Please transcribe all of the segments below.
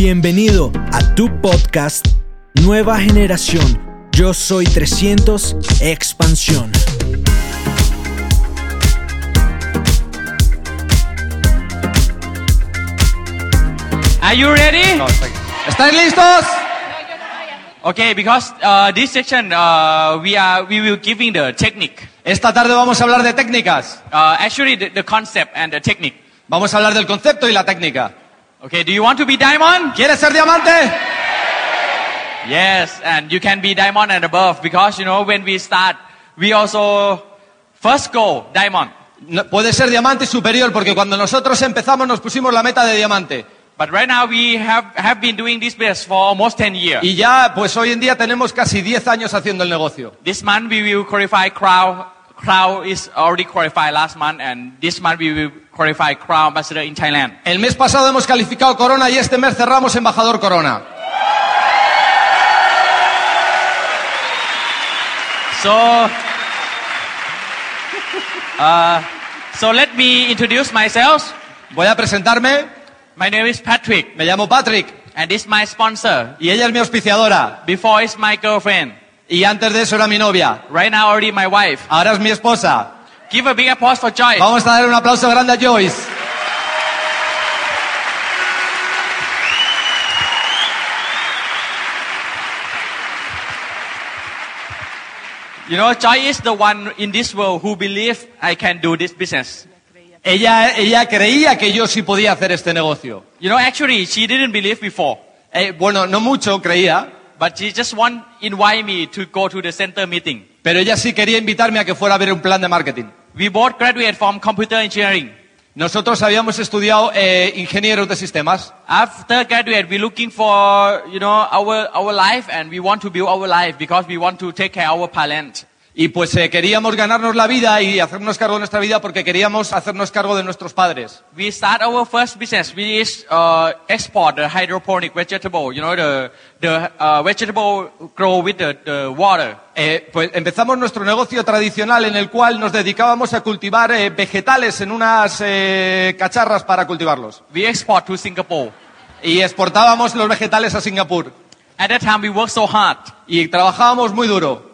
Bienvenido a tu podcast Nueva Generación. Yo soy 300 Expansión. Are you ready? ¿Estáis listos? Okay, because uh, this section uh, we are we will giving the technique. Esta tarde vamos a hablar de técnicas. Uh, actually, the, the concept and the technique. Vamos a hablar del concepto y la técnica. Okay, do you want to be diamond? ¿Quieres ser diamante? Yes, and you can be diamond and above because you know when we start, we also first go diamond. No- puede ser diamante superior porque cuando nosotros empezamos nos pusimos la meta de diamante. But right now we have have been doing this business for almost 10 years. Y ya, pues hoy en día tenemos casi 10 años haciendo el negocio. This month we will qualify Crown. Crown is already qualified last month, and this month we will qualify Crown Ambassador in Thailand. El mes pasado hemos calificado Corona y este mes cerramos embajador Corona. So, uh, so let me introduce myself. Voy a presentarme. My name is Patrick, Me llamo Patrick and this is my sponsor. y ella es mi auspiciadora. Before is my girlfriend. Y antes de eso era mi novia. Right now, already my wife. Ahora es mi esposa. Give a big applause for Joyce. Vamos a dar un aplauso grande a Joyce. You know, Joy is the one in this world who believe I can do this business. Ella, ella creía que yo sí podía hacer este negocio. You know, actually, she didn't believe before, Eh, bueno, no mucho creía, but she just want invite me to go to the center meeting. pero ella sí quería invitarme a que fuera a ver un plan de marketing. We both graduate from computer engineering. Nosotros habíamos estudiado eh, ingenieros de sistemas After graduate, we're looking for, you know, our, our life and we want to build our life because we want to take care of our parents. Y pues eh, queríamos ganarnos la vida y hacernos cargo de nuestra vida porque queríamos hacernos cargo de nuestros padres. We start our first business. We uh, export the hydroponic vegetable, you know, the, the uh, vegetable grow with the, the water. Eh, pues empezamos nuestro negocio tradicional en el cual nos dedicábamos a cultivar eh, vegetales en unas eh, cacharras para cultivarlos. We export to Singapore. Y exportábamos los vegetales a Singapur. At that time, we worked so hard. Y trabajábamos muy duro.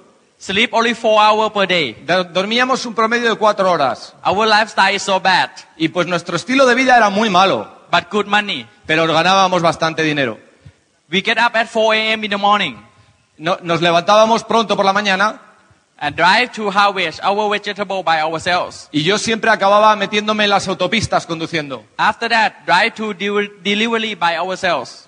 Sleep only four hours per day. Do- Dormíamos un promedio de cuatro horas. Our lifestyle is so bad, Y pues nuestro estilo de vida era muy malo, but good money. pero ganábamos bastante dinero. We get up at 4 a.m. in the morning No- nos levantábamos pronto por la mañana and drive to harvest our vegetable by ourselves. y yo siempre acababa metiéndome en las autopistas conduciendo. After that, drive to de- delivery by ourselves.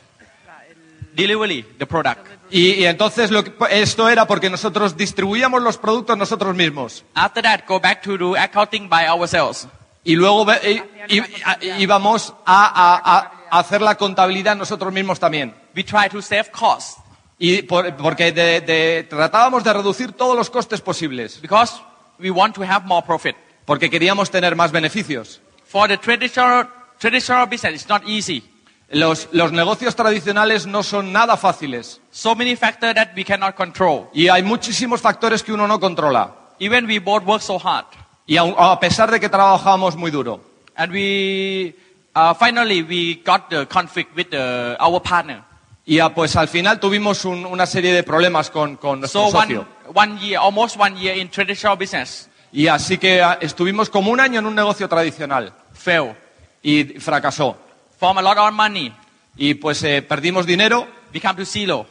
Delivery, the product. Y, y entonces lo que- esto era porque nosotros distribuíamos los productos nosotros mismos. After that, go back to do accounting by ourselves. Y luego i- i- a- íbamos a, a- a- a hacer la contabilidad nosotros mismos también. We try to save costs Y por- porque de- de- tratábamos de reducir todos los costes posibles, because we want to have more profit. porque queríamos tener más beneficios. For the traditional, traditional business, it's not easy. Los, los negocios tradicionales no son nada fáciles So many factors that we cannot control. y hay muchísimos factores que uno no controla. Even we both work so hard. Y a pesar de que trabajamos muy duro. And we, uh, finally, we got the conflict with the, our partner. Y ah, pues al final tuvimos un- una serie de problemas con, con nuestro So one, socio. one year, almost one year in traditional business, Y así que ah, estuvimos como un año en un negocio tradicional fail. y fracasó. From a lot of money, Y pues eh, perdimos dinero we come to zero.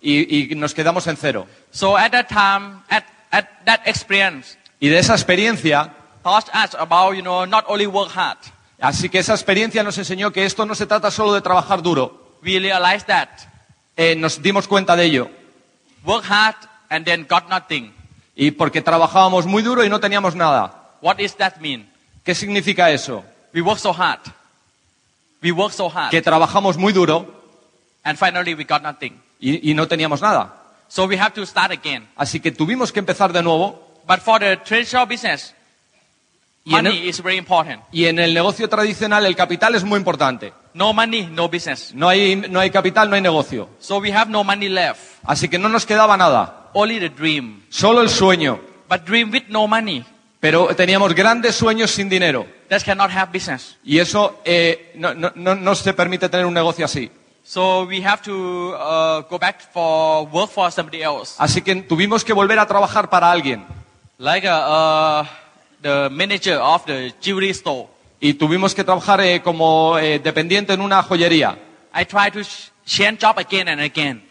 y, y nos quedamos en cero. So at that time, at, at that experience, Y de esa experiencia, taught us about, you know, not only work hard. así que esa experiencia nos enseñó que esto no se trata solo de trabajar duro. We realized that Eh, nos dimos cuenta de ello. work hard and then got nothing. Y porque trabajábamos muy duro y no teníamos nada. What does that mean? ¿Qué significa eso? We work so hard. We work so hard. Que trabajamos muy duro And finally we got nothing. y, y no teníamos nada. So we have to start again. Así que tuvimos que empezar de nuevo. But for the traditional business, Y en, money el, is very important. y en el negocio tradicional el capital es muy importante. No money, no business. No hay, no hay capital, no hay negocio. So we have no money left. Así que no nos quedaba nada. Only the dream. Solo el sueño. But dream with no money. Pero teníamos grandes sueños sin dinero. That cannot have business. Y eso eh, no, no- no- no se permite tener un negocio así. So we have to uh, go back for work for somebody else. Así que tuvimos que volver a trabajar para alguien. Like uh, uh, the manager of the jewelry store. Y tuvimos que trabajar eh, como eh, dependiente en una joyería. I try to change job again and again.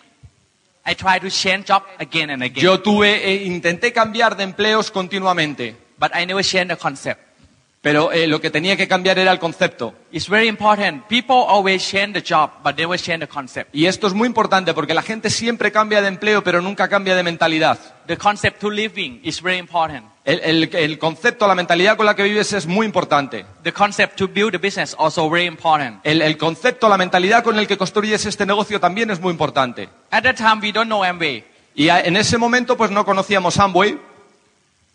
I try to change job again and again. Yo tuve, eh, intenté cambiar de empleos continuamente, But I never change the concept. Pero eh, lo que tenía que cambiar era el concepto. It's very important. People always change the job, but never change the concept. Y esto es muy importante porque la gente siempre cambia de empleo, pero nunca cambia de mentalidad. The concept to living is very important. El, el- el concepto, la mentalidad con la que vives es muy importante. The concept to build a business also very important. El, el concepto, la mentalidad con el que construyes este negocio también es muy importante. At that time, we don't know Amway. Y a- en ese momento pues no conocíamos Amway,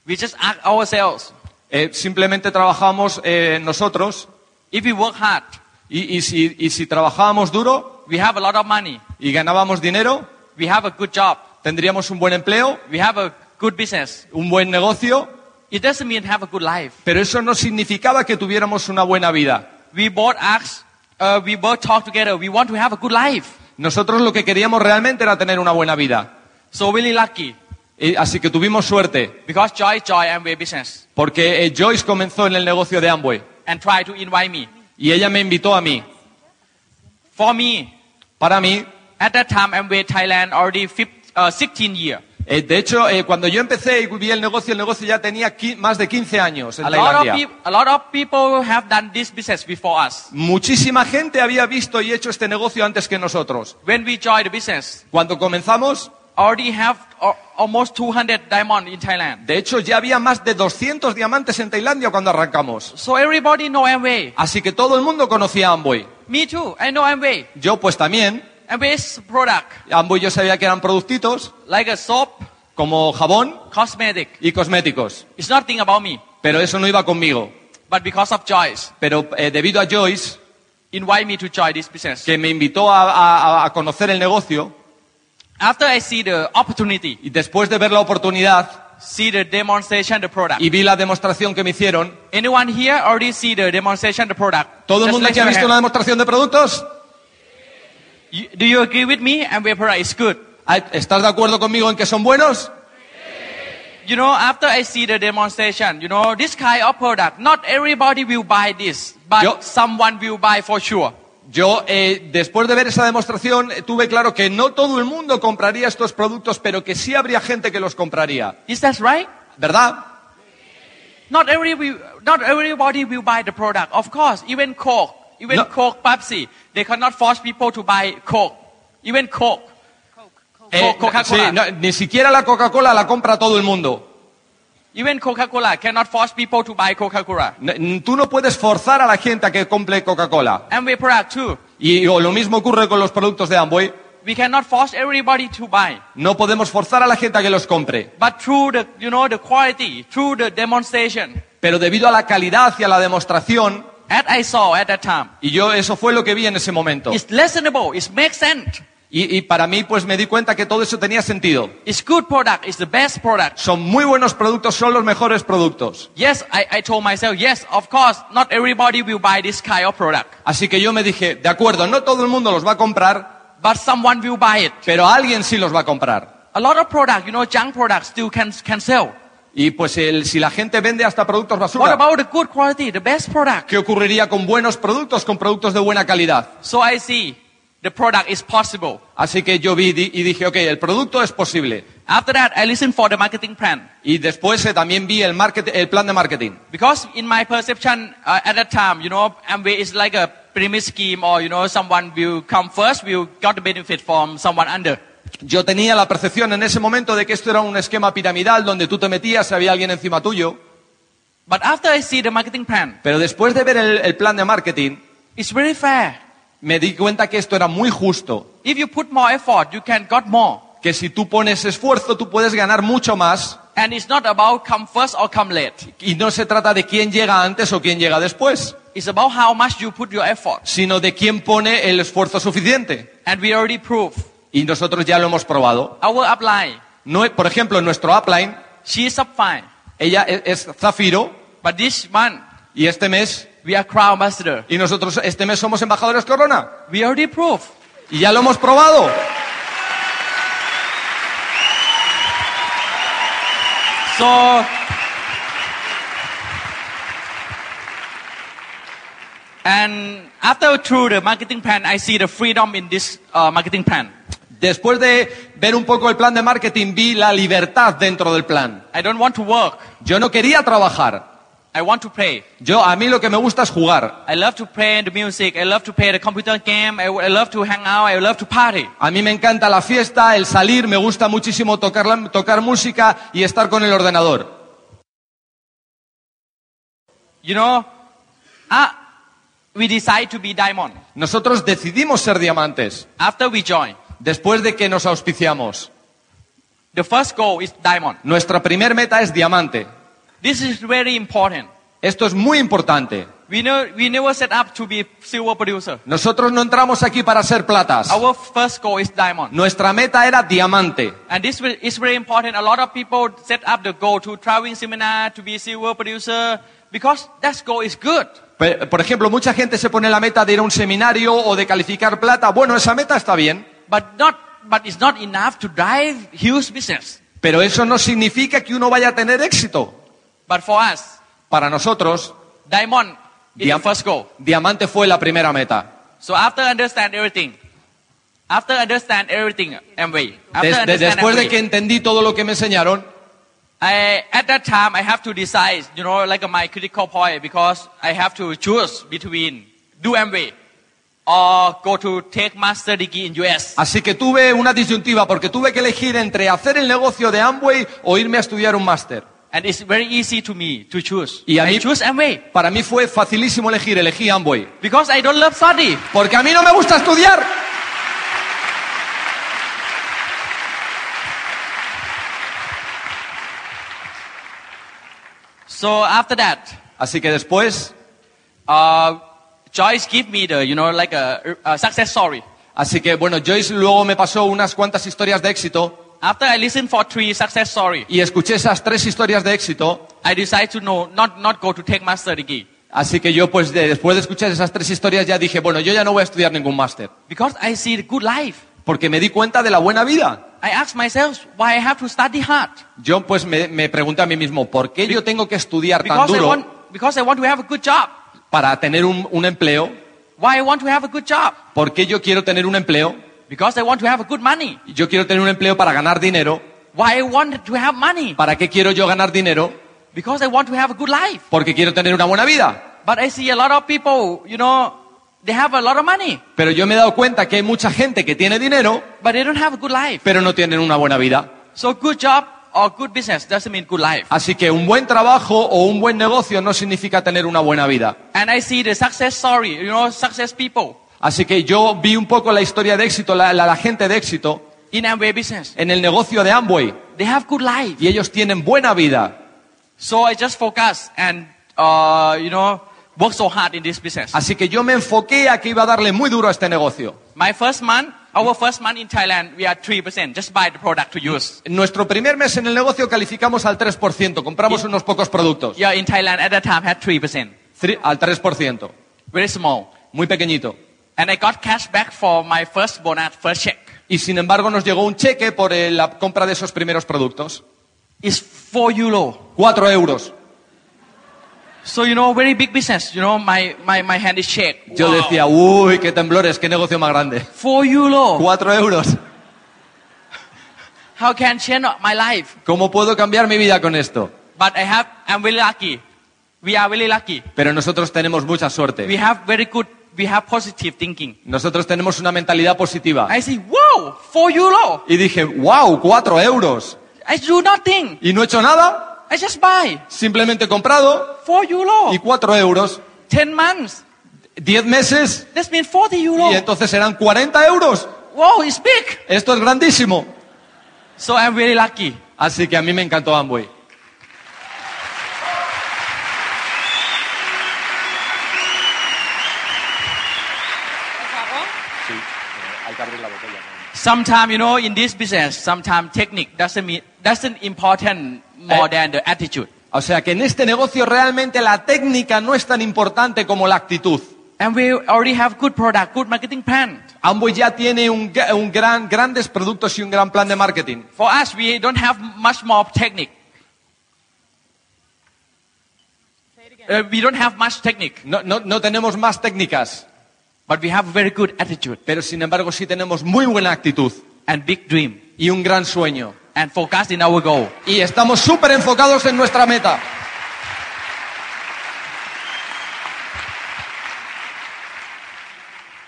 We just ask ourselves, eh, simplemente trabajábamos eh, nosotros if we work hard, y, y si, y si trabajábamos duro we have a lot of money, y ganábamos dinero, we have a good job, tendríamos un buen empleo, we have a good business. un buen negocio, It doesn't mean have a good life. pero eso no significaba que tuviéramos una buena vida. We both ask, uh, we both talk together. We want to have a good life. Nosotros lo que queríamos realmente era tener una buena vida. So really lucky Y- así que tuvimos suerte, because Joy Joy Amway business porque eh, Joyce comenzó en el negocio de Amway and try to invite me. y ella me invitó a mí. For me, Para mí, at that time Amway Thailand already 15, uh, 16 year. eh, de hecho, eh, cuando yo empecé y vi el negocio, el negocio ya tenía qui- más de 15 años en A lot, of Tailandia. peop- a lot of people have done this business before us. Muchísima gente había visto y hecho este negocio antes que nosotros. When we joined the business, Cuando comenzamos, already have uh, almost 200 diamond in Thailand. de hecho, ya había más de 200 diamantes en Tailandia cuando arrancamos. So everybody know Amway. Así que todo el mundo conocía Amway. Me too. I know Amway. Yo pues también. Amway's product Amway yo sabía que eran productitos like a soap, como jabón cosmetic. y cosméticos. It's nothing about me, Pero eso no iba conmigo. but because of Joyce, Pero eh, debido a Joyce, invite me to join this business. que me invitó a, a- a conocer el negocio, After I see the opportunity, y después de ver la oportunidad see the demonstration, the product. y vi la demostración que me hicieron, Anyone here already see the demonstration, the product? ¿todo el Just mundo raise aquí ha your visto hand. una demostración de productos? You- do you agree with me? Amway product is good. Ah, ¿Estás de acuerdo conmigo en que son buenos? You know, after I see the demonstration, you know, this kind of product, not everybody will buy this, but Yo- someone will buy for sure. Yo, eh, después de ver esa demostración, eh, tuve claro que no todo el mundo compraría estos productos, pero que sí habría gente que los compraría. Is that right? ¿Verdad? Not every not everybody will buy the product. Of course, even Coke, even No. Coke, Pepsi, they cannot force people to buy Coke. Even Coke. Eh, Co- Coca-Cola. sí, no, ni siquiera la Coca-Cola la compra todo el mundo. Even Coca-Cola cannot force people to buy Coca-Cola. Tú no puedes forzar a la gente a que compre Coca-Cola. Amway product too. Y o lo mismo ocurre con los productos de Amway. We cannot force everybody to buy. No podemos forzar a la gente a que los compre. But through the, you know, the quality, through the demonstration, Pero debido a la calidad y a la demostración, as I saw at that time, y yo eso fue lo que vi en ese momento. it's listenable, it makes sense. Y, y para mí pues me di cuenta que todo eso tenía sentido. It's good product, it's the best product. Son muy buenos productos, son los mejores productos. Yes, I, I told myself, yes, of course, not everybody will buy this kind of product. Así que yo me dije, de acuerdo, no todo el mundo los va a comprar, But someone will buy it. pero alguien sí los va a comprar. A lot of product, you know, junk products still can, can sell. Y pues el- si la gente vende hasta productos What basura, about the good quality, the best product? ¿qué ocurriría con buenos productos, con productos de buena calidad? So I see the product is possible. Así que yo vi y dije, ok, el producto es posible. After that, I listened for the marketing plan. Y después eh, también vi el, market- el plan de marketing. Because in my perception uh, at that time, you know, Amway is like a pyramid scheme or, you know, someone will come first, will got the benefit from someone under. Yo tenía la percepción en ese momento de que esto era un esquema piramidal donde tú te metías y había alguien encima tuyo. But after I see the marketing plan, Pero después de ver el, el plan de marketing, it's very fair. Me di cuenta que esto era muy justo. If you put more effort, you can got more. Que si tú pones esfuerzo, tú puedes ganar mucho más. And it's not about come first or come late. Y no se trata de quién llega antes o quién llega después, It's about how much you put your effort. sino de quién pone el esfuerzo suficiente. And we already proved. Y nosotros ya lo hemos probado. Our upline, No, por ejemplo, en nuestro upline, she is fine. ella es, es Zafiro But this month, y este mes, we are crown ambassador. y nosotros este mes somos embajadores Corona. We already proved. Y ya lo hemos probado. So, and after through the marketing plan, I see the freedom in this uh, marketing plan. Después de ver un poco el plan de marketing, vi la libertad dentro del plan. I don't want to work. Yo no quería trabajar. I want to play. Yo, a mí lo que me gusta es jugar. I love to play the music. I love to play the computer game. I, I love to hang out. I love to party. A mí me encanta la fiesta, el salir, me gusta muchísimo tocar, la- tocar música y estar con el ordenador. You know, uh, we decide to be diamond Nosotros decidimos ser diamantes after we join. después de que nos auspiciamos. The first goal is diamond. Nuestra primer meta es diamante. This is very important. Esto es muy importante. We, know, we never set up to be silver producer. Nosotros no entramos aquí para ser platas. Our first goal is diamond. Nuestra meta era diamante. And this is very important. A lot of people set up the goal to traveling seminar to be silver producer because that goal is good. Por ejemplo, mucha gente se pone la meta de ir a un seminario o de calificar plata. Bueno, esa meta está bien, But not, but it's not enough to drive huge business. pero eso no significa que uno vaya a tener éxito. But for us, Para nosotros, diamond is the first goal. diamante fue la primera meta. So after understand everything, after understand everything, Amway, after Des- de- understand después de Amway, que entendí todo lo que me enseñaron, I, at that time, I have to decide, you know, like my critical point, because I have to choose between do Amway or go to take master degree in US. así que tuve una disyuntiva porque tuve que elegir entre hacer el negocio de Amway o irme a estudiar un máster. And it's very easy to me to choose. Y a I mí- choose Amway Para mí fue facilísimo elegir, elegí Amway. because I don't love study. Porque a mí no me gusta estudiar. So after that, Así que después, uh, Joyce give me the, you know, like a, a success story. así que bueno, Joyce luego me pasó unas cuantas historias de éxito After I listened for three success story, y escuché esas tres historias de éxito. I decided to not, not go to take master degree. Así que yo pues de- después de escuchar esas tres historias ya dije, bueno, yo ya no voy a estudiar ningún máster. Because I see the good life. Porque me di cuenta de la buena vida. I ask myself why I have to study hard. Yo pues me, me pregunté a mí mismo, ¿por qué yo tengo que estudiar tan Because I duro want, because I want to have a good job. para tener un, un empleo? Why I want to have a good job? ¿Por qué yo quiero tener un empleo? Because I want to have a good money. Yo quiero tener un empleo para ganar dinero. Why I want to have money? ¿Para qué quiero yo ganar dinero? Because I want to have a good life. Porque quiero tener una buena vida. But I see a lot of people, you know, they have a lot of money, Pero yo me he dado cuenta que hay mucha gente que tiene dinero, but they don't have a good life. pero no tienen una buena vida. So good job or good business doesn't mean good life. Así que un buen trabajo o un buen negocio no significa tener una buena vida. And I see the success story, you know, success people Así que yo vi un poco la historia de éxito, la, la- la gente de éxito in Amway business. en el negocio de Amway They have good life. y ellos tienen buena vida. So I just focus and, uh, you know, work so hard in this business. Así que yo me enfoqué a que iba a darle muy duro a este negocio. My first month, our first month in Thailand, we are 3%. Just buy the product to use. Nuestro primer mes en el negocio calificamos al 3%, compramos Y- unos pocos productos. Yeah, in Thailand at that time had 3%. Tri- Al 3%, Very small. muy pequeñito. And I got cash back for my first bonus, first check. Y sin embargo nos llegó un cheque por eh, la compra de esos primeros productos. It's 4 euro. 4 euros. So, you know, very big business. You know, my, my, my hand is shake. Yo Wow. decía, uy, qué temblores, qué negocio más grande. 4 euro. 4 euros. How can change my life? ¿Cómo puedo cambiar mi vida con esto? But I have, I'm very lucky. We are very lucky. Pero nosotros tenemos mucha We suerte. have very good, we have positive thinking. Nosotros tenemos una mentalidad positiva. I say, wow, 4 euro. Y dije, wow, 4 euros. I do nothing. Y no he hecho nada, I just buy. simplemente he comprado 4 euro. y 4 euros. 10 months. 10 meses That means 40 euro. y entonces serán 40 euros. Wow, it's big. Esto es grandísimo. So I'm very lucky. Así que a mí me encantó Amway. Sometimes, you know, in this business, sometimes technique doesn't mean, doesn't important more than the attitude. O sea que en este negocio realmente la técnica no es tan importante como la actitud. And we already have good product, good marketing plan. Amway ya tiene un, un gran, grandes productos y un gran plan de marketing. For us, we don't have much more technique. Uh, we don't have much technique, No, no, no tenemos más técnicas, but we have very good attitude pero sin embargo sí tenemos muy buena actitud and big dream y un gran sueño. and focus in our goal. Y estamos súper enfocados en nuestra meta.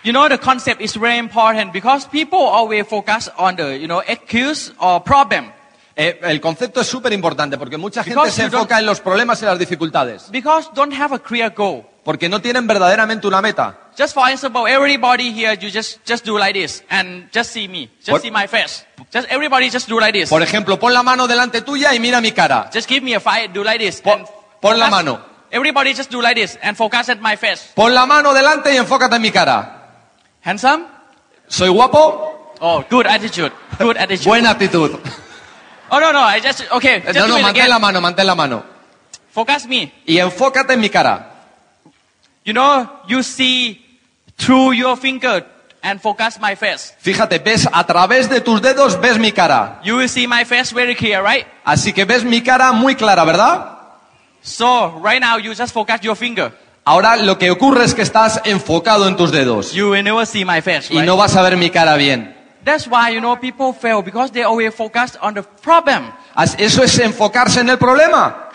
You know, the concept is very important because people always focus on the, you know, excuse or problem. Eh, el concepto es súper importante porque mucha gente Because se enfoca en los problemas y las dificultades. Because don't have a clear goal. Porque no tienen verdaderamente una meta. Just for example, everybody here, you just, just do like this and just see me. Just What? see my face. Just everybody just do like this. Por ejemplo, pon la mano delante tuya y mira mi cara. Just give me a fight, do like this. Pon- and pon la focus- mano. Everybody just do like this and focus at my face. Pon la mano delante y enfócate en mi cara. Handsome? ¿Soy guapo? Oh, good attitude. Good attitude. Buena actitud. Oh, no, no, I just, okay. Just No, do no, it mantén again. la mano, mantén la mano. Focus me. Y enfócate en mi cara. You know, you see through your finger and focus my face. Fíjate, ves a través de tus dedos, ves mi cara. You will see my face very clear, right? Así que ves mi cara muy clara, ¿verdad? So, right now, you just focus your finger. Ahora lo que ocurre es que estás enfocado en tus dedos You will never see my face, y right? no vas a ver mi cara bien. That's why, you know, people fail because they always focus on the problem. Eso es enfocarse en el problema.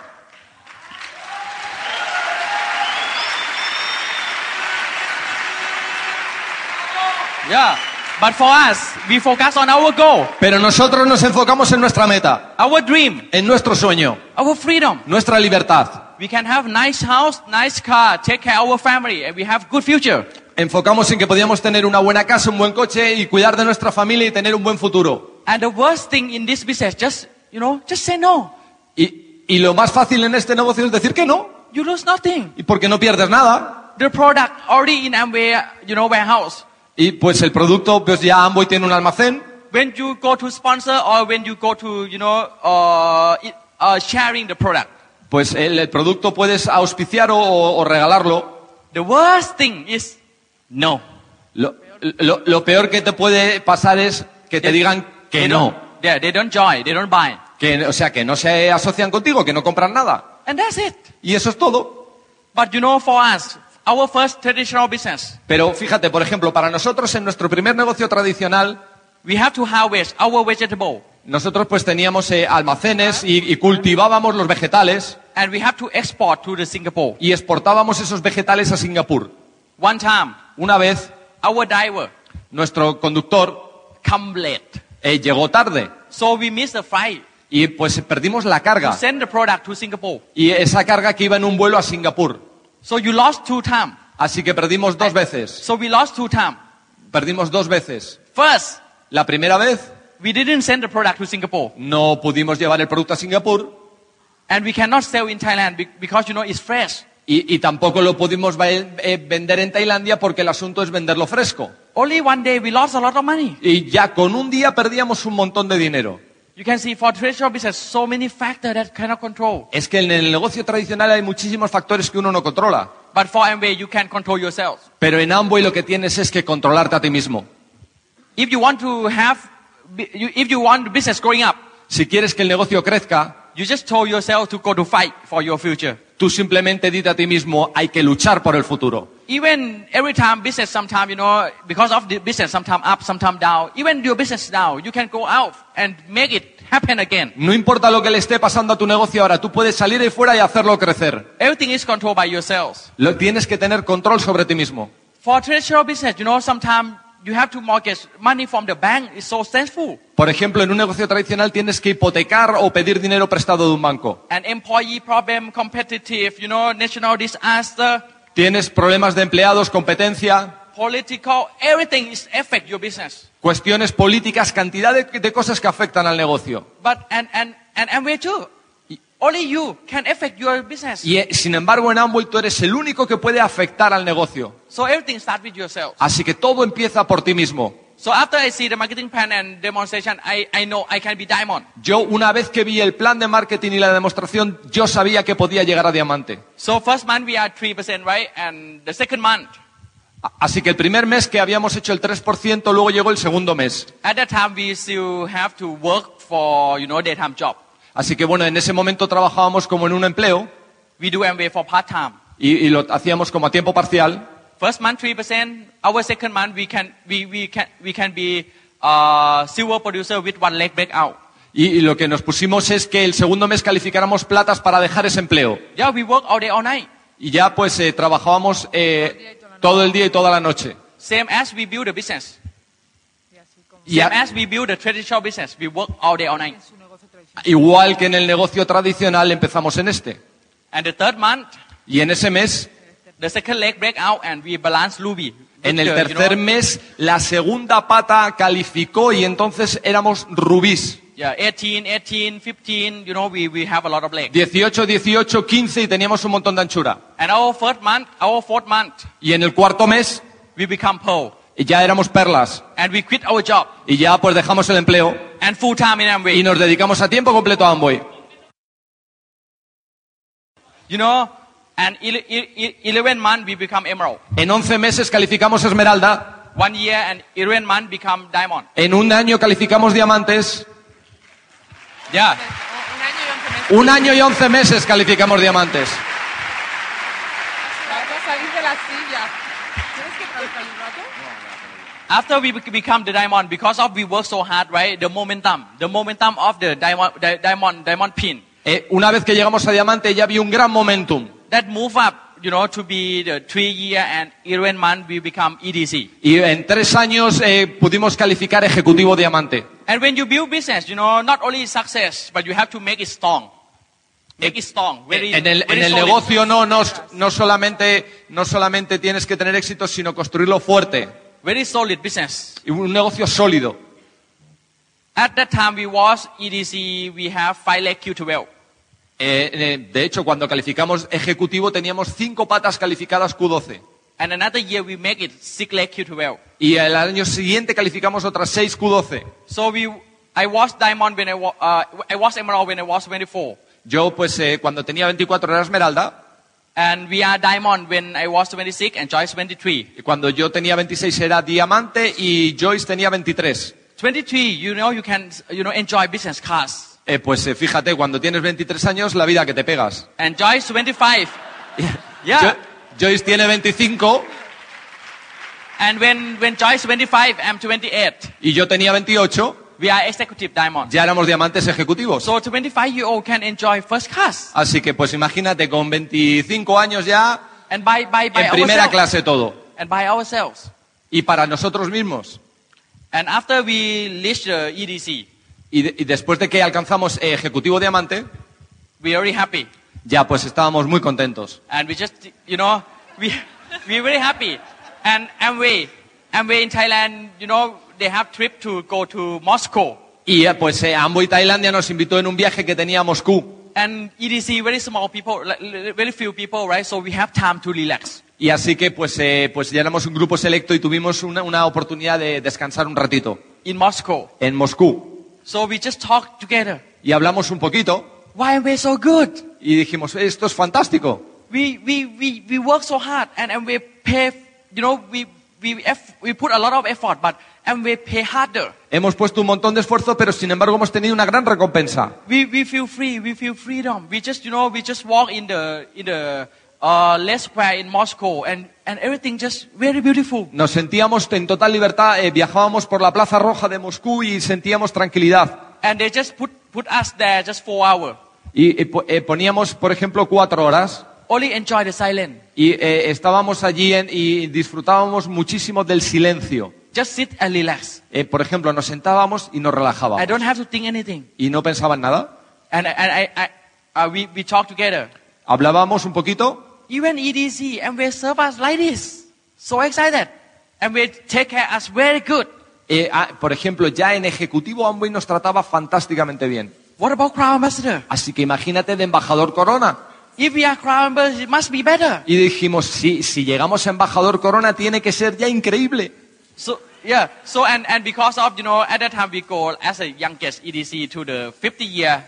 Yeah. But for us, we focus on our goal, Pero nosotros nos enfocamos en nuestra meta, our dream, en nuestro sueño, our freedom. nuestra libertad. We can have nice house, nice car, take care of our family, and we have good future. Enfocamos en que podíamos tener una buena casa, un buen coche y cuidar de nuestra familia y tener un buen futuro. And the worst thing in this business, just, you know, just say no. Y, y lo más fácil en este negocio es decir que no, You lose nothing. y porque no pierdes nada. The product already in Amway, you know, warehouse. Y pues el producto, pues ya Amboy tiene un almacén. When you go to sponsor or when you go to, you know, uh, uh, sharing the product, Pues el, el producto puedes auspiciar o, o regalarlo. the worst thing is no. Lo, lo- lo peor que te puede pasar es que te digan que They no. don't- Yeah, they don't join, they don't buy. Que, o sea, que no se asocian contigo, que no compran nada. And that's it. Y eso es todo. But you know, for us, our first traditional business, Pero fíjate, por ejemplo, para nosotros en nuestro primer negocio tradicional, we have to harvest our vegetable nosotros pues teníamos eh, almacenes y, y cultivábamos los vegetales and we have to export to the Singapore. y exportábamos esos vegetales a Singapur. One time, Una vez, our diver nuestro conductor come late. eh, llegó tarde So we missed the flight y pues perdimos la to carga. send the product to Singapore. Y esa carga que iba en un vuelo a Singapur. So you lost two times. Así que perdimos dos veces. So we lost two times. Perdimos dos veces. First, La primera vez we didn't send the product to Singapore. no pudimos llevar el producto a Singapur And we cannot sell in Thailand be- because, you know, it's fresh. y, y tampoco lo pudimos eh, vender en Tailandia porque el asunto es venderlo fresco. Only one day we lost a lot of money. Y ya con un día perdíamos un montón de dinero. You can see for traditional business, so many factors that cannot control. Es que en el negocio tradicional hay muchísimos factores que uno no controla. But for Amway, you can control yourself. Pero en Amway lo que tienes es que controlarte a ti mismo. If you want to have, if you want business growing up, Si quieres que el negocio crezca, you just told yourself to go to fight for your future. tú simplemente dite a ti mismo, hay que luchar por el futuro. Even every time business, sometime, you know, because of the business, sometime up, sometime down, even your business down, you can go out and make it happen again. No importa lo que le esté pasando a tu negocio ahora, tú puedes salir ahí fuera y hacerlo crecer. Everything is controlled by yourselves. Lo, tienes que tener control sobre ti mismo. For traditional business, you know, sometimes you have to mortgage money from the bank. It's so stressful. Por ejemplo, en un negocio tradicional tienes que hipotecar o pedir dinero prestado de un banco. An employee problem, competitive, you know, national disaster, Tienes problemas de empleados, competencia, political, everything is affect your business. cuestiones políticas, cantidad de, de cosas que afectan al negocio. But and and and Amway too. Only you can affect your business. Y sin embargo, en Amway tú eres el único que puede afectar al negocio. So everything starts with yourself. Así que todo empieza por ti mismo. So after I see the marketing plan and demonstration, I, I know I can be diamond. Yo, una vez que vi el plan de marketing y la demostración, yo sabía que podía llegar a diamante. So first month we are three percent, right? And the second month Así que el primer mes que habíamos hecho el 3%, luego llegó el segundo mes. At that time, we still have to work for, you know, daytime job. Así que bueno, en ese momento trabajábamos como en un empleo We do MBA for part-time. y, y lo hacíamos como a tiempo parcial. First month, 3%. Our second month, we can, we, we can, we can be uh, silver producer with one leg breakout. Y, y lo que nos pusimos es que el segundo mes calificáramos platas para dejar ese empleo. Yeah, we work all day, all night. Y ya pues eh, trabajábamos eh, todo el día y toda la noche. Same as we build a business. Y Same as we build a traditional business. We work all day, all night. igual que en el negocio tradicional empezamos en este. And the third month, Y en ese mes, the second leg break out and we balance Ruby. en el tercer mes, la segunda pata calificó y entonces éramos rubís. yeah, 18, 18, 15, you know, we, we have a lot of legs. 18, 18, 15 y teníamos un montón de anchura. And our fourth month, our fourth month, Y en el cuarto mes we become pearl. ya éramos perlas. And we quit our job Y ya pues dejamos el empleo and full time in y Amway. nos dedicamos a tiempo completo a Amway. You know, and ele- ele- 11 month we become emerald. En 11 meses calificamos esmeralda. One year and 11 month become diamond. En un año calificamos diamantes. Yeah. Un año y once meses. Un año y 11 meses calificamos diamantes. After we bec- become the diamond, because of we work so hard, right? The momentum, the momentum of the diamond, the diamond, diamond pin, Eh, una vez que llegamos a diamante ya había un gran momentum. That move up, you know, to be the three year and 11 month, we become EDC. Y en tres años eh, pudimos calificar ejecutivo diamante. And when you build business, you know, not only success, but you have to make it strong. Make it strong. Very, En el, very en el solid. negocio no, no, no, solamente, no solamente tienes que tener éxito, sino construirlo fuerte. Very solid business. Y Un negocio sólido. At that time, we was EDC, we have 5 lakh Q12. Eh, eh, de hecho, cuando calificamos ejecutivo teníamos cinco patas calificadas Q12. And another year, we make it 6 lakh Q12. Y el año siguiente calificamos otras seis Q12. So we, I was diamond when I uh, I was emerald when I was 24. Yo, pues, eh, cuando tenía 24 era esmeralda. And we are diamond when I was 26 and Joyce 23. Y cuando yo tenía 26 era diamante y Joyce tenía 23. 23, you know, you can, you know, enjoy business class. Eh, pues eh, fíjate, cuando tienes 23 años, la vida que te pegas. And Joyce 25. Jo- Yeah. Joyce tiene 25 And when, when Joyce 25, I'm 28. y yo tenía 28, We are executive diamond. ya éramos diamantes ejecutivos. So 25 year old can enjoy first class. Así que, pues imagínate, con 25 años ya, And by, by, by en primera ourselves. clase todo. And by ourselves. Y para nosotros mismos. And after we reach the EDC, Y, de- y después de que alcanzamos eh, ejecutivo diamante, we're very happy. ya pues estábamos muy contentos. And we just, you know, we, we're very happy. And Amway, Amway in Thailand, you know, they have trip to go to Moscow. Y eh, pues eh, Amway Tailandia nos invitó en un viaje que tenía a Moscú. And EDC, very small people, very few people, right? So we have time to relax. Y así que pues, eh, pues ya éramos un grupo selecto y tuvimos una, una oportunidad de descansar un ratito in Moscow. en Moscú. So we just talk together. Y hablamos un poquito Why are we so good? y dijimos, esto es fantástico. We, we, we, we work so hard and, and we pay, you know, we, we, eff- we put a lot of effort, but and we pay harder. Hemos puesto un montón de esfuerzo, pero sin embargo hemos tenido una gran recompensa. We, we feel free, we feel freedom. We just, you know, we just walk in the, in the uh, less square in Moscow and, and everything just very beautiful. Nos sentíamos en total libertad, eh, viajábamos por la Plaza Roja de Moscú y sentíamos tranquilidad. And they just put, put us there just four hours. Y eh, po- eh, poníamos, por ejemplo, cuatro horas Only enjoy the silence. y eh, estábamos allí en- y disfrutábamos muchísimo del silencio. Just sit and relax. Eh, por ejemplo, nos sentábamos y nos I relajábamos. don't have to think anything. Y no pensaban nada. And, and I, I, uh, we, we talk together. Hablábamos un poquito Even EDC, and we serve us like this. So excited. And we take care us very good. Eh, ah, por ejemplo, ya en ejecutivo Amway nos trataba fantásticamente bien. What about Crown Ambassador? Así que imagínate de embajador Corona. If we are Crown Ambassador, it must be better. Y dijimos, si, si llegamos a embajador Corona tiene que ser ya increíble. So, yeah. So, and, and because of, you know, at that time we go as a youngest EDC to the 50 year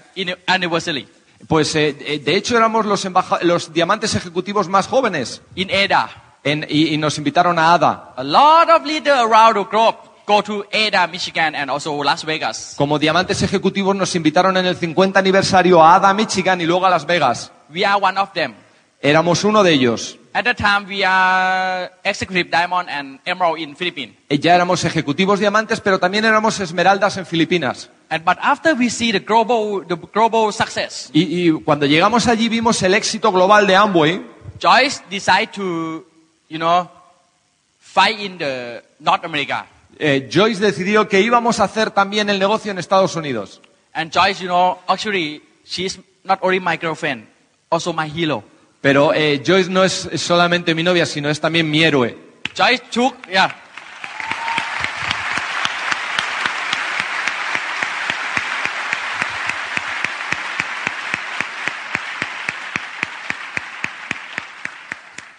anniversary Pues eh, eh, de hecho éramos los, los diamantes ejecutivos más jóvenes in EDA. En- y, y nos invitaron a ADA. A lot of leaders around the globe go to Ada, Michigan, and also Las Vegas. Como diamantes ejecutivos nos invitaron en el 50 aniversario a ADA, Michigan y luego a Las Vegas. We are one of them. Éramos uno de ellos. At that time, we are executive diamond and emerald in Philippines. Eh, Ya éramos ejecutivos diamantes, pero también éramos esmeraldas en Filipinas. And but after we see the global, the global success, Y, y cuando llegamos allí vimos el éxito global de Amway. Joyce decided to, you know, fight in the North America. eh, Joyce decidió que íbamos a hacer también el negocio en Estados Unidos. And Joyce, you know, actually, she's not only my girlfriend, also my hero. Pero eh, Joyce no es solamente mi novia, sino es también mi héroe. Joyce took, yeah.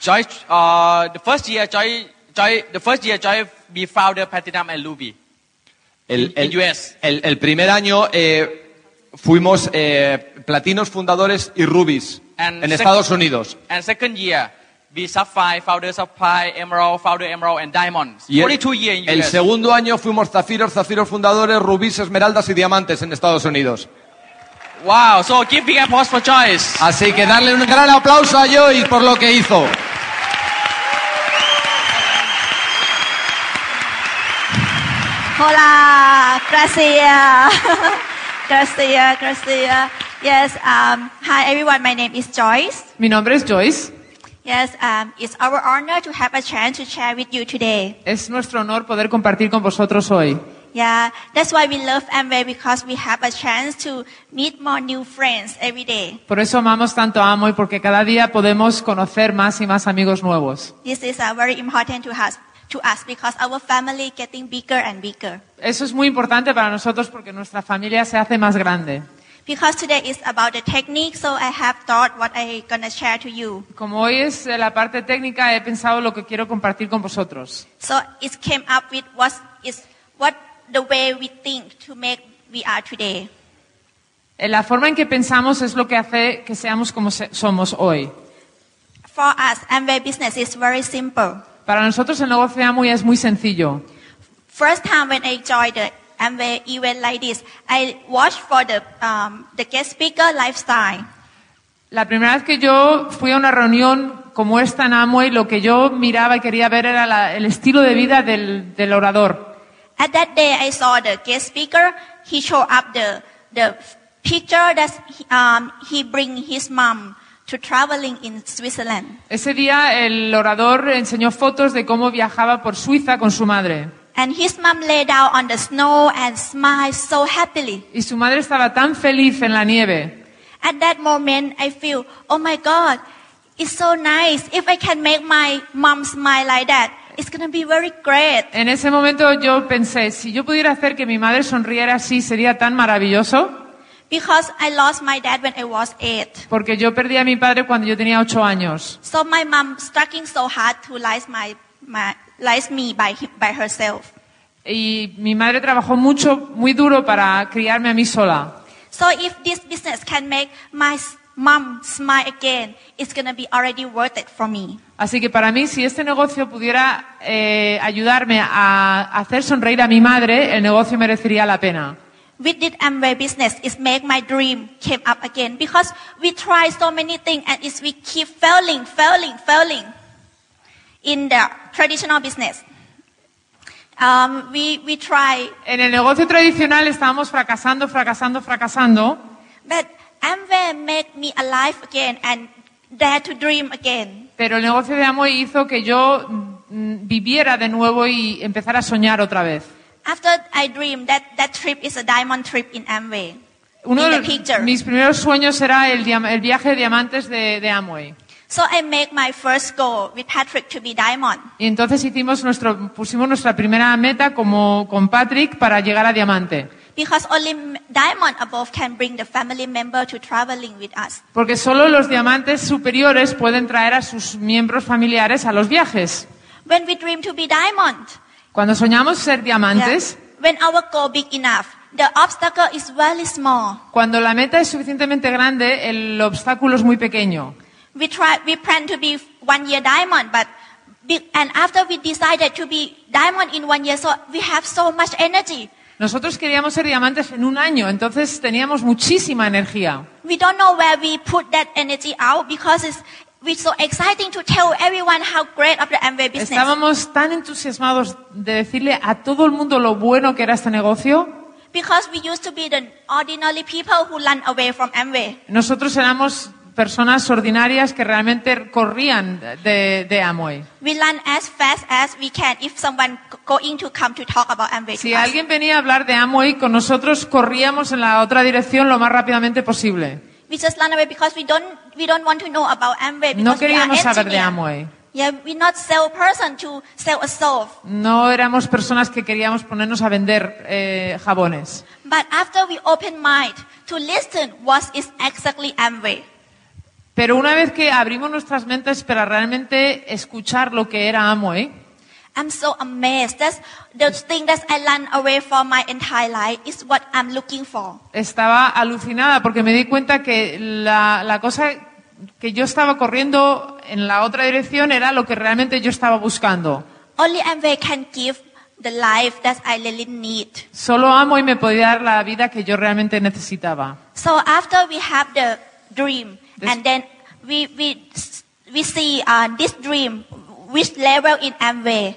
Joyce, uh, the first year, Joy, Joy, the first year, Joy, we founded Platinum and Ruby. El, In el- US. el- el primer año eh, fuimos eh, platinos fundadores y rubis And en Estados Unidos. And second year, we Sapphire, founder Sapphire, Emerald, founder Emerald, and Diamonds. Y el, two years in el US. segundo año fuimos zafiros, zafiros fundadores, rubíes, esmeraldas y diamantes en Estados Unidos. Wow, so give big applause for Joyce. Así que darle un gran aplauso a Joyce por lo que hizo. Hola, gracias. gracias, gracias. Yes, um, hi everyone, my name is Joyce. Mi nombre es Joyce. Yes, um, it's our honor to have a chance to share with you today. Es nuestro honor poder compartir con vosotros hoy. Yeah, that's why we love Amway because we have a chance to meet more new friends every day. Por eso amamos tanto a Amoy porque cada día podemos conocer más y más amigos nuevos. This is uh, very important to us, to us because our family getting bigger and bigger. Eso es muy importante para nosotros porque nuestra familia se hace más grande. Because today is about the technique, so I have thought what I'm gonna share to you. Como hoy es la parte técnica, he pensado lo que quiero compartir con vosotros. So it came up with what is what the way we think to make we are today. Eh, La forma en que pensamos es lo que hace que seamos como somos hoy. For us, Amway business is very simple. Para nosotros el negocio de Amoy es muy sencillo. First time when I joined the Amway event like this, I watched for the um, the guest speaker lifestyle. La primera vez que yo fui a una reunión como esta en Amway, lo que yo miraba y quería ver era la- el estilo de vida del, del orador. At that day, I saw the guest speaker. He showed up the the picture that he, um, he bring his mom to traveling in Switzerland. Ese día el orador enseñó fotos de cómo viajaba por Suiza con su madre. And his mom lay down on the snow and smiled so happily. Y su madre estaba tan feliz en la nieve. At that moment, I feel, oh my God, it's so nice. If I can make my mom smile like that, it's going to be very great. En ese momento yo pensé, si yo pudiera hacer que mi madre sonriera así, sería tan maravilloso, Because I lost my dad when I was eight. porque yo perdí a mi padre cuando yo tenía ocho años. So my mom struggling so hard to raise my, my raise me by, by herself. Y mi madre trabajó mucho, muy duro para criarme a mí sola. So if this business can make my mom smile again, it's to be already worth it for me. Así que para mí, si este negocio pudiera eh, ayudarme a hacer sonreír a mi madre, el negocio merecería la pena. With this Amway business, it make my dream came up again because we try so many things and it's we keep failing, failing, failing in the traditional business. Um, we, we try, En el negocio tradicional estábamos fracasando, fracasando, fracasando, but Amway make me alive again and dare to dream again. pero el negocio de Amway hizo que yo mm, viviera de nuevo y empezara a soñar otra vez. After I dream, that, that trip is a diamond trip in Amway. Uno in de the picture. mis primeros sueños era el, el viaje de diamantes de, de Amway. So I make my first goal with Patrick to be diamond. Y entonces hicimos nuestro, pusimos nuestra primera meta como con Patrick para llegar a diamante. Because only m- diamond above can bring the family member to traveling with us. Porque solo los diamantes superiores pueden traer a sus miembros familiares a los viajes. When we dream to be diamond, Cuando soñamos ser yeah, diamantes, when our goal big enough, the obstacle is very small. cuando la meta es suficientemente grande, el obstáculo es muy pequeño. We try, we plan to be one year diamond, but And after we decided to be diamond in one year, so we have so much energy. Nosotros queríamos ser diamantes en un año, entonces teníamos muchísima energía. We don't know where we put that energy out because it's, it's so exciting to tell everyone how great of the Amway business. Estábamos tan entusiasmados de decirle a todo el mundo lo bueno que era este negocio. Because we used to be the ordinary people who run away from Amway. Nosotros éramos personas ordinarias que realmente corrían de, de Amway. We run as fast as we can if someone g- going to come to talk about Amway Si alguien venía a hablar de Amway, con nosotros corríamos en la otra dirección lo más rápidamente posible. We just run away because we don't we don't want to know about Amway No because we are queríamos saber de engineer. Amway. Yeah, we're not sell person to sell a soap. No éramos personas que queríamos ponernos a vender eh, jabones. But after we open mind to listen what is exactly Amway, Pero una vez que abrimos nuestras mentes para realmente escuchar lo que era Amway, I'm so amazed. That's the thing that I run away from my entire life is what I'm looking for. estaba alucinada porque me di cuenta que la, la cosa que yo estaba corriendo en la otra dirección era lo que realmente yo estaba buscando. Only Amway can give the life that I really need. Solo Amway me podía dar la vida que yo realmente necesitaba. So after we have the dream, This- and then we we we see uh, this dream, which level in Amway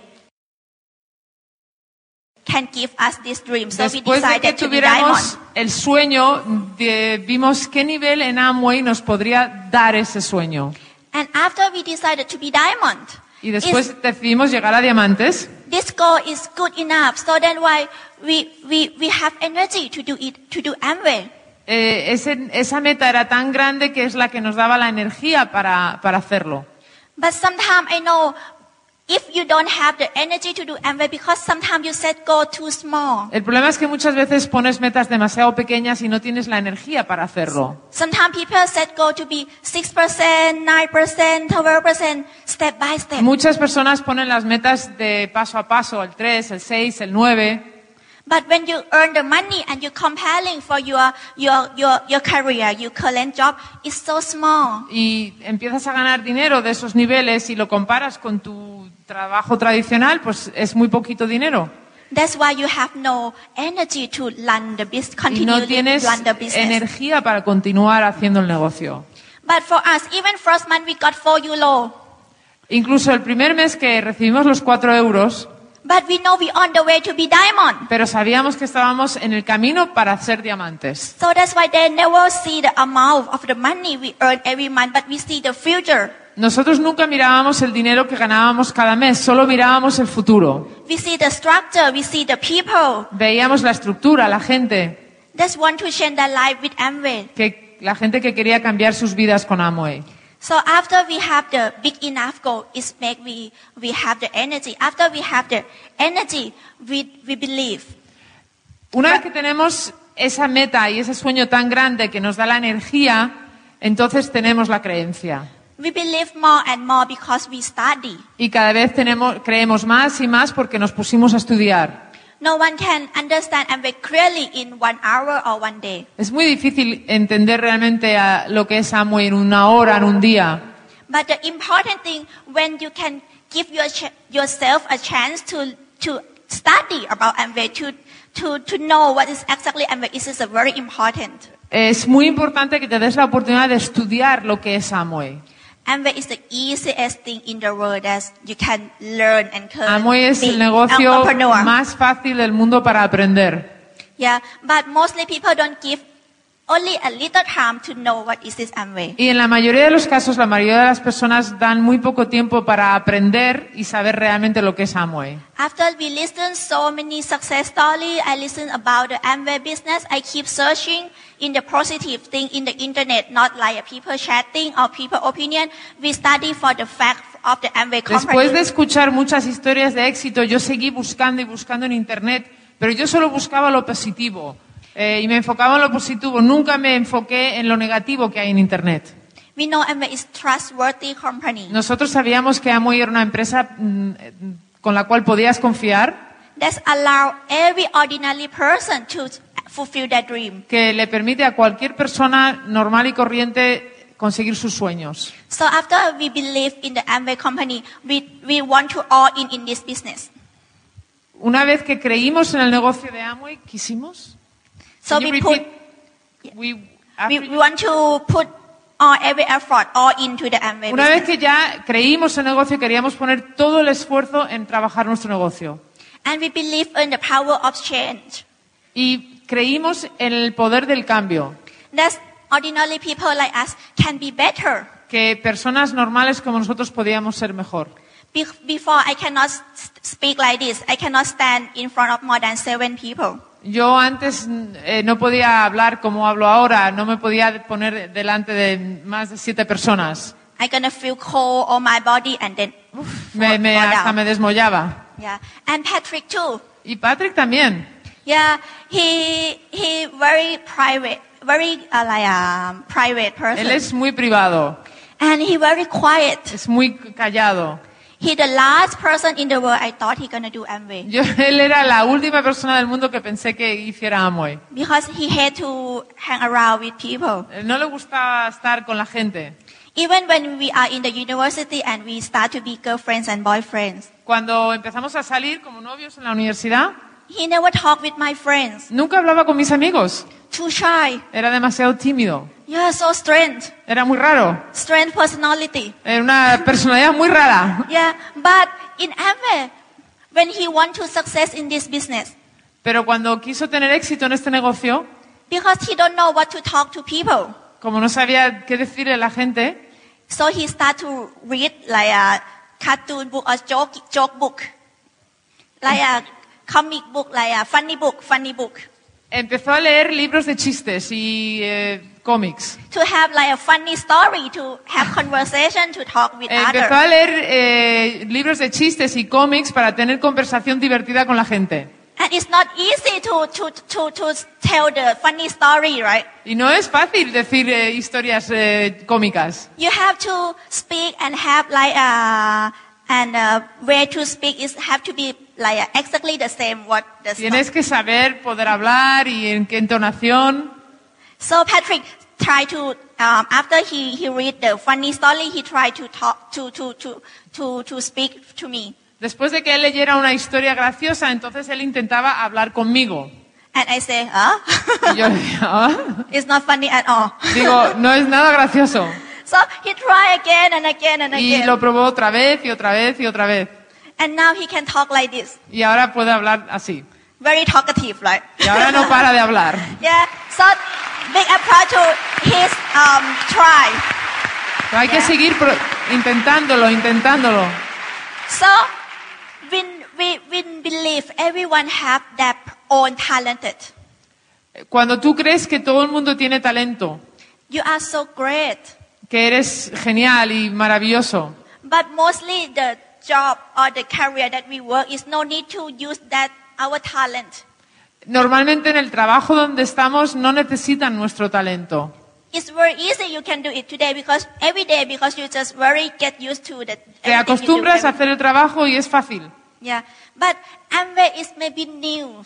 can give us this dream. So we Después de que decided to be diamond. tuviéramos el sueño, de- vimos qué nivel en Amway nos podría dar ese sueño. And after we decided to be diamond, Y después decidimos llegar a diamantes. is- this goal is good enough. So then why we, we, we have energy to do it, to do Amway. Eh, ese- esa meta era tan grande que es la que nos daba la energía para, para hacerlo. But sometimes I know if you don't have the energy to do Amway because sometimes you set goal too small. El problema es que muchas veces pones metas demasiado pequeñas y no tienes la energía para hacerlo. Sometimes people set goal to be 6%, 9%, 12%, step by step. Muchas personas ponen las metas de paso a paso, el 3, el 6, el 9, But when you earn the money and you're comparing for your, your, your, your career, your current job, it's so small. y empiezas a ganar dinero de esos niveles y lo comparas con tu trabajo tradicional, pues es muy poquito dinero. That's why you have no energy to run the business, Y continue no tienes run the business. energía para continuar haciendo el negocio. But for us, even first month we got four euro. Incluso el primer mes que recibimos los 4 euros, But we know we're on the way to be diamond. pero sabíamos que estábamos en el camino para ser diamantes. So that's why they never see the amount of the money we earn every month, but we see the future. Nosotros nunca mirábamos el dinero que ganábamos cada mes, solo mirábamos el futuro. We see the structure, we see the people Veíamos la estructura, la gente, to change their life with Amway. que, la gente que quería cambiar sus vidas con Amway. So after we have the big enough goal, it's make we, we have the energy. After we have the energy, we, we believe. Una vez que tenemos esa meta y ese sueño tan grande que nos da la energía, entonces tenemos la creencia. We believe more and more because we study. Y cada vez tenemos, creemos más y más porque nos pusimos a estudiar. No one can understand Amway clearly in one hour or one day. Es muy difícil entender realmente a lo que es Amway en una hora, en un día. But the important thing when you can give your yourself a chance to, to study about Amway, to, to, to know what is exactly Amway, this is very important. Es muy importante que te des la oportunidad de estudiar lo que es Amway. Amway is the easiest thing in the world that you can learn and learn. Amway es el negocio más fácil del mundo para aprender. Yeah, but mostly people don't give only a little time to know what is this Amway. Y en la mayoría de los casos, la mayoría de las personas dan muy poco tiempo para aprender y saber realmente lo que es Amway. After we listen so many success stories, I listen about the Amway business. I keep searching in the positive thing in the internet, not like people chatting or people opinion. We study for the fact of the Amway Después de company. escuchar muchas historias de éxito, yo seguí buscando y buscando en Internet, pero yo solo buscaba lo positivo eh, y me enfocaba en lo positivo. Nunca me enfoqué en lo negativo que hay en Internet. We know Amway is trustworthy company. Nosotros sabíamos que Amway era una empresa mm, eh, con la cual podías confiar, Allow every ordinary person to fulfill their dream. que le permite a cualquier persona normal y corriente conseguir sus sueños. So after we believe in the Amway company, we, we want to all in in this business. Una vez que creímos en el negocio de Amway, quisimos. So we put? We- we, we want to put all every effort all into the Amway Una vez business. que ya creímos en el negocio, queríamos poner todo el esfuerzo en trabajar nuestro negocio. And we believe in the power of change. Y creímos en el poder del cambio. That ordinary people like us can be better. Que personas normales como nosotros podíamos ser mejor. Be- Before I cannot speak like this. I cannot stand in front of more than seven people. Yo antes eh, no podía hablar como hablo ahora, no me podía poner delante de más de siete personas. I'm gonna feel cold on my body and then Me, fall- me- fall hasta me desmollaba. Yeah, and Patrick too. Y Patrick también. Yeah, he he very private, very uh, like um, private person, Él es muy privado, and he very quiet. es muy callado. He the last person in the world I thought he gonna do Amway Yo, él era la última persona del mundo que pensé que hiciera Amway. because he hate to hang around with people. Él No le gustaba estar con la gente. Even when we are in the university and we start to be girlfriends and boyfriends, Cuando empezamos a salir como novios en la universidad, he never talk with my friends. nunca hablaba con mis amigos. Too shy. Era demasiado tímido. Yeah, so strange. Era muy raro. Strange personality. Era una personalidad muy rara. Yeah, but in Amway, when he want to success in this business, Pero cuando quiso tener éxito en este negocio, because he don't know what to talk to people, como no sabía qué decirle a la gente, so he started to read like a cartoon book or joke joke book, like a comic book, like a funny book, funny book, empezó a leer libros de chistes y eh, cómics. to have like a funny story, to have conversation, to talk with Empezó others. a leer eh, libros de chistes y cómics para tener conversación divertida con la gente. And it's not easy to, to, to, to tell the funny story, right? Y no es fácil decir eh, historias eh, cómicas. You have to speak and have like a, and uh, way to speak is have to be like uh, exactly the same what the Tienes que saber poder hablar y en qué entonación. So Patrick tried to, um, after he, he read the funny story, he tried to talk, to, to, to, to, to speak to me. Después de que él leyera una historia graciosa, entonces él intentaba hablar conmigo. And I say, huh? Y yo decía, "Ah". it's not funny at all. digo, no es nada gracioso. so he tried again and again and Y again. lo probó otra vez y otra vez y otra vez. And now he can talk like this. Y ahora puede hablar así. Very talkative, right? Y ahora no para de hablar. yeah. So big applause to his um, try. Pero hay que seguir intentándolo, intentándolo. So we, we believe everyone have their own talented. Cuando tú crees que todo el mundo tiene talento, You are so great. que eres genial y maravilloso, But mostly the job or the career that we work is no need to use that our talent. normalmente en el trabajo donde estamos no necesitan nuestro talento. It's very easy you can do it today because every day because you just very get used to the Te everything you do acostumbras a every- hacer el trabajo y es fácil. Yeah. But Amway is maybe new,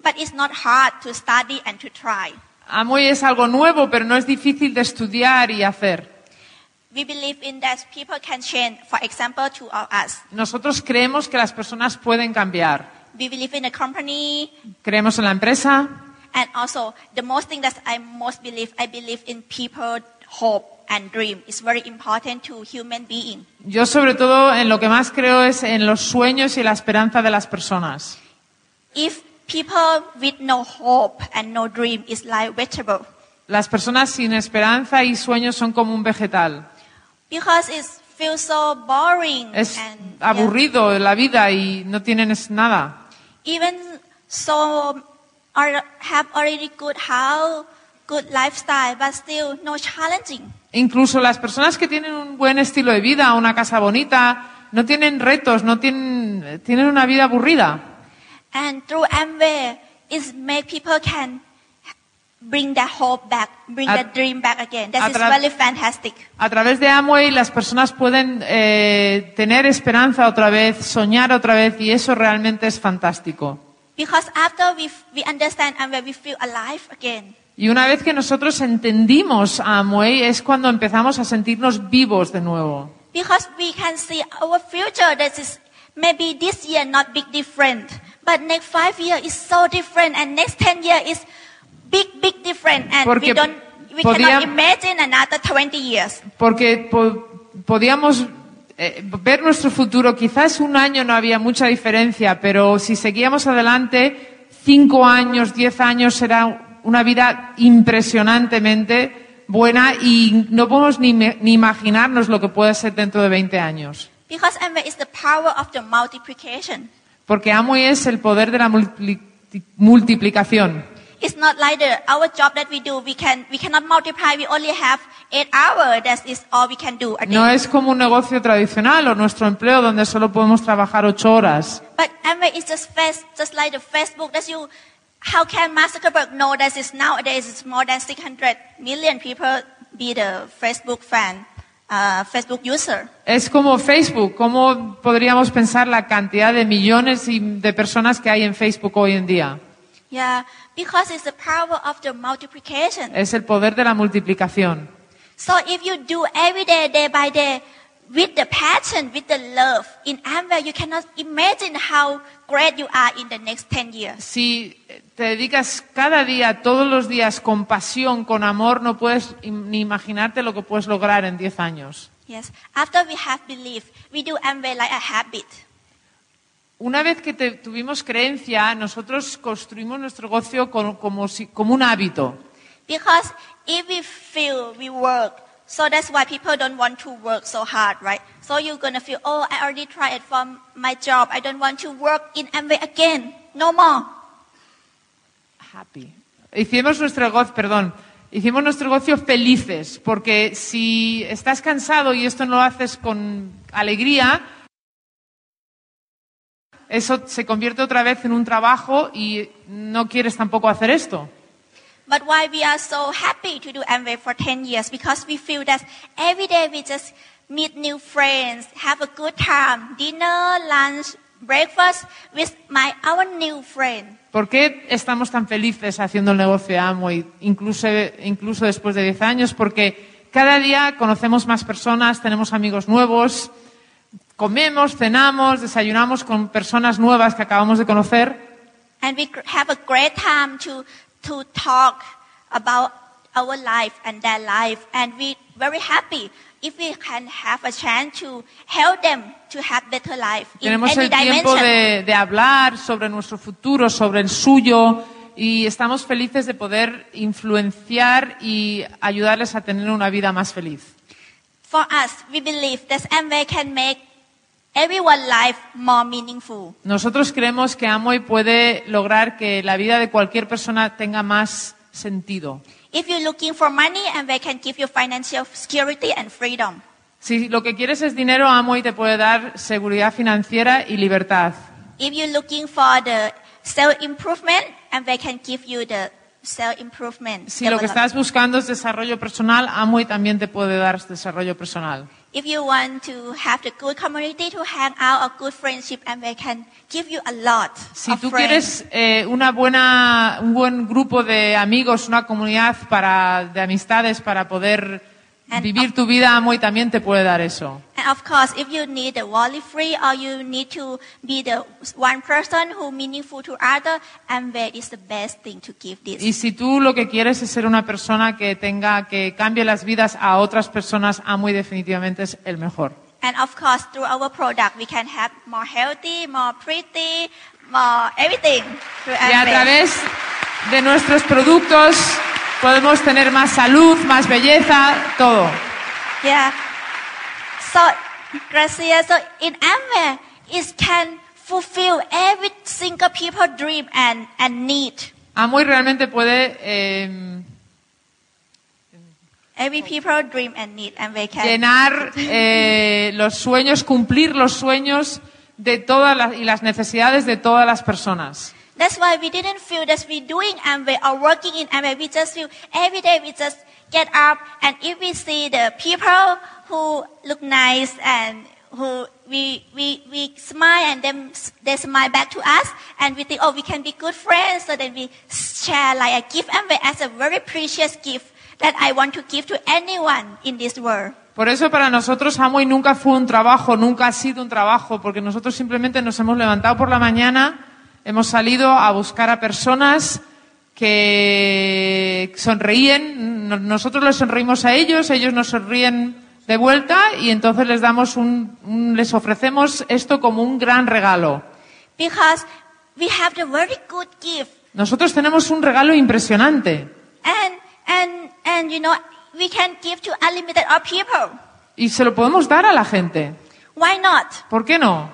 but it's not hard to study and to try. Amway es algo nuevo, pero no es difícil de estudiar y hacer. We believe in that people can change. For example, two of us. Nosotros creemos que las personas pueden cambiar. We believe in the company, Creemos en la empresa and also the most thing that I most believe, I believe in people hope and dream. It's very important to human being. Yo sobre todo en lo que más creo es en los sueños y la esperanza de las personas. If people with no hope and no dream is like vegetable, Las personas sin esperanza y sueños son como un vegetal. because it feels so boring Es and yeah. aburrido la vida y no tienen nada. even so are, have already good house, good lifestyle, but still no challenging. Incluso las personas que tienen un buen estilo de vida, una casa bonita, no tienen retos, no tienen, tienen una vida aburrida. And through Amway, make people can bring that hope back, bring A- dream back again. That is really fantastic. A través de Amway las personas pueden eh, tener esperanza otra vez, soñar otra vez y eso realmente es fantástico. Because after we, we understand Amway, we feel alive again. Y una vez que nosotros entendimos a Amway es cuando empezamos a sentirnos vivos de nuevo. Because we can see our future that is maybe this year not big different, but next five year is so different and next ten year is big, big different and Porque we don't, we podía- cannot imagine another 20 years. Porque po- podíamos eh, ver nuestro futuro. Quizás un año no había mucha diferencia, pero si seguíamos adelante, cinco años, diez años será una vida impresionantemente buena y no podemos ni, imaginarnos lo que puede ser dentro de 20 años. Because Amway is the power of the multiplication. Porque Amway es el poder de la multipli- multiplicación. It's not like the, our job that we do, we, can, we cannot multiply, we only have eight hours, that is all we can do a day. No es como un negocio tradicional o nuestro empleo donde solo podemos trabajar ocho horas. But Amway is just face, just like the Facebook that you, how can Mark Zuckerberg know that is nowadays it's more than 600 million people be the Facebook fan, uh, Facebook user. Es como Facebook. ¿Cómo podríamos pensar la cantidad de millones de personas que hay en Facebook hoy en día? Yeah, because it's the power of the multiplication. Es el poder de la multiplicación. So if you do every day, day by day, with the passion, with the love in Amway, you cannot imagine how great you are in the next 10 years. Si te dedicas cada día, todos los días, con pasión, con amor, no puedes ni imaginarte lo que puedes lograr en 10 años. Yes. After we have belief, we do Amway like a habit. Una vez que te- tuvimos creencia, nosotros construimos nuestro negocio con- como, si- como un hábito. Because if we feel we work, so that's why people don't want to work so hard, right? So you're gonna feel, oh, I already tried it for my job. I don't want to work in Amway again. No more. Happy. Hicimos nuestro negocio, perdón, hicimos nuestro negocio felices, porque si estás cansado y esto no lo haces con alegría, eso se convierte otra vez en un trabajo y no quieres tampoco hacer esto. But why we are so happy to do Amway for 10 years? Because we feel that every day we just meet new friends, have a good time, dinner, lunch, breakfast with my our new friend. ¿Por qué estamos tan felices haciendo el negocio de Amway, incluso, incluso después de 10 años? Porque cada día conocemos más personas, tenemos amigos nuevos, comemos, cenamos, desayunamos con personas nuevas que acabamos de conocer And we have a great time to, to talk about our life and their life. And we very happy if we can have a chance to help them to have better life in Tenemos any el tiempo dimension. de, de hablar sobre nuestro futuro, sobre el suyo, y estamos felices de poder influenciar y ayudarles a tener una vida más feliz. For us, we believe that can make everyone's life more meaningful. Nosotros creemos que Amway puede lograr que la vida de cualquier persona tenga más sentido. If you're looking for money, Amway can give you financial security and freedom. Si lo que quieres es dinero, Amway te puede dar seguridad financiera y libertad. If you're looking for the self-improvement, Amway can give you the self-improvement. Si lo que estás buscando es desarrollo personal, Amway también te puede dar desarrollo personal. If you want to have the good community to hang out, a good friendship, and they can give you a lot Si of tú friends. quieres eh, una buena, un buen grupo de amigos, una comunidad para, de amistades para poder vivir tu vida, Amway también te puede dar eso. And of course, if you need the worldly free or you need to be the one person who meaningful to other, Amway is the best thing to give this. Y si tú lo que quieres es ser una persona que tenga, que cambie las vidas a otras personas, Amway definitivamente es el mejor. And of course, through our product, we can have more healthy, more pretty, more everything through Y a través de nuestros productos podemos tener más salud, más belleza, todo. Yeah. So, Gracia, so in Amway, it can fulfill every single people dream and, and need. Amway realmente puede eh, Every people dream and need, and they can. llenar eh, los sueños, cumplir los sueños de todas las, y las necesidades de todas las personas. That's why we didn't feel that we're doing Amway or working in Amway. We just feel every day we just get up and if we see the people who look nice and who we, we, we smile and then they smile back to us and we think, oh, we can be good friends. So then we share like a gift Amway as a very precious gift that I want to give to anyone in this world. Por eso para nosotros Amway nunca fue un trabajo, nunca ha sido un trabajo, porque nosotros simplemente nos hemos levantado por la mañana, hemos salido a buscar a personas que sonreíen, no- nosotros les sonreímos a ellos, ellos nos sonríen de vuelta y entonces les damos un, un- les ofrecemos esto como un gran regalo. Because we have the very good gift Nosotros tenemos un regalo impresionante and, and, and you know, we can give to unlimited of people. y se lo podemos dar a la gente. Why not? ¿Por qué no?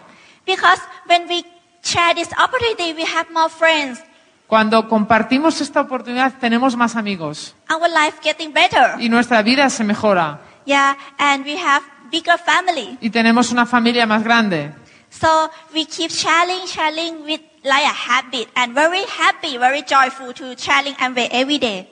Because when we share this opportunity, we have more friends. Cuando compartimos esta oportunidad tenemos más amigos Our life getting better. y nuestra vida se mejora Yeah, and we have bigger family. y tenemos una familia más grande. So we keep sharing, sharing with like a habit and very happy, very joyful to sharing Amway every day.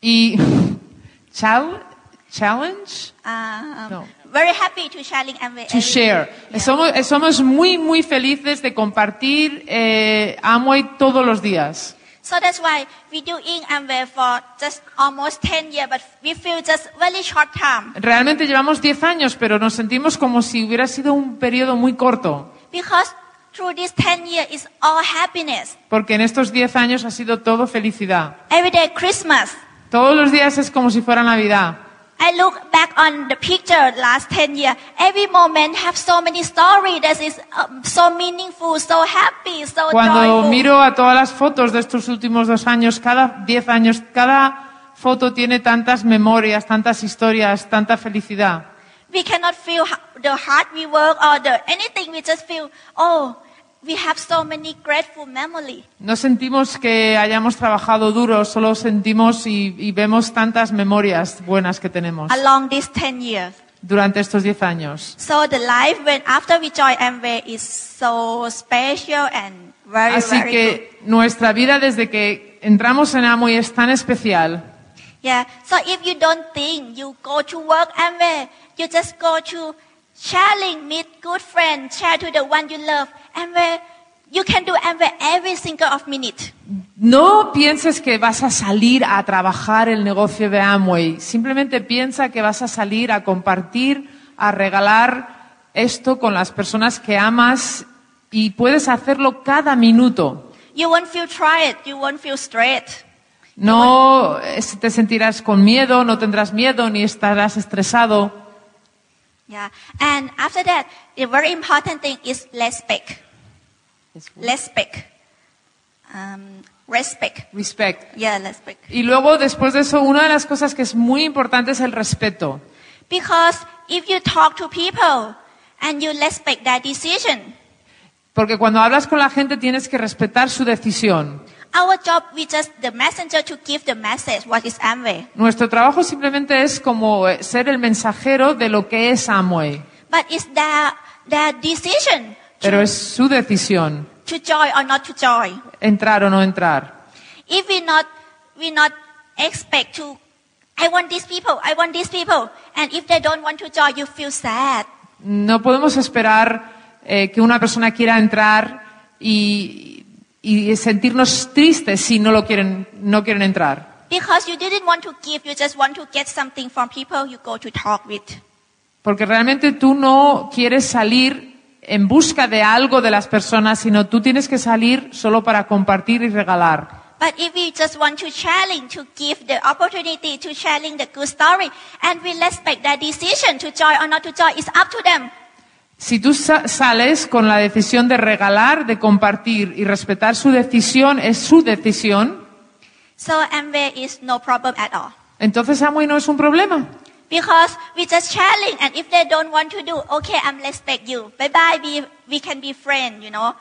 Y chal- challenge Um, No. Very happy to sharing Amway to share. day. Somos, somos muy muy felices de compartir eh, Amway todos los días. So that's why we doing Amway for just almost 10 years, but we feel just very short time. Realmente llevamos 10 años, pero nos sentimos como si hubiera sido un periodo muy corto, Because through this 10 years is all happiness. porque en estos 10 años ha sido todo felicidad. Every day Christmas. Todos los días es como si fuera Navidad. I look back on the picture last 10 years. Every moment have so many stories that is um, so meaningful, so happy, so Cuando joyful. miro a todas las fotos de estos últimos dos años, cada 10 años, cada foto tiene tantas memorias, tantas historias, tanta felicidad. We cannot feel the hard we work or the anything. We just feel, oh, we have so many grateful memory. No sentimos que hayamos trabajado duro, solo sentimos y, y vemos tantas memorias buenas que tenemos along these 10 years. durante estos 10 años. So the life when after we join Amway is so special and very, Así very good. que nuestra vida desde que entramos en Amway es tan especial. Yeah. So if you don't think you go to work Amway, you just go to sharing, meet good friends, share to the one you love. Amway, you can do Amway every single of minute. No pienses que vas a salir a trabajar el negocio de Amway. Simplemente piensa que vas a salir a compartir, a regalar esto con las personas que amas y puedes hacerlo cada minuto. You won't feel tired. You won't feel stressed. No te sentirás con miedo, no tendrás miedo ni estarás estresado. Yeah. And after that, the very important thing is respect. Respect. Um, respect. Respect. Yeah, respect. Y luego, después de eso, una de las cosas que es muy importante es el respeto. Because if you talk to people and you respect their decision, Porque cuando hablas con la gente tienes que respetar su decisión. Our job we just the messenger to give the message what is Amway. Nuestro trabajo simplemente es como eh, ser el mensajero de lo que es Amway. But it's their their decision Pero to, es su decisión to join or not to join. entrar o no entrar. If we not we not expect to I want these people, I want these people. And if they don't want to join, you feel sad. No podemos esperar eh, que una persona quiera entrar y, y sentirnos tristes si no lo quieren, no quieren entrar. Because you didn't want to give, you just want to get something from people you go to talk with. Porque realmente tú no quieres salir en busca de algo de las personas, sino tú tienes que salir solo para compartir y regalar. But if we just want to challenge, to give the opportunity to sharing the good story, and we respect their decision to join or not to join, it's up to them. Si tú sa- sales con la decisión de regalar, de compartir y respetar su decisión, es su decisión, So Amway is no problem at all. entonces Amway no es un problema. Because we just challenge, and if they don't want to do, okay, I'm respect you. Bye bye, we, we can be friends, you know.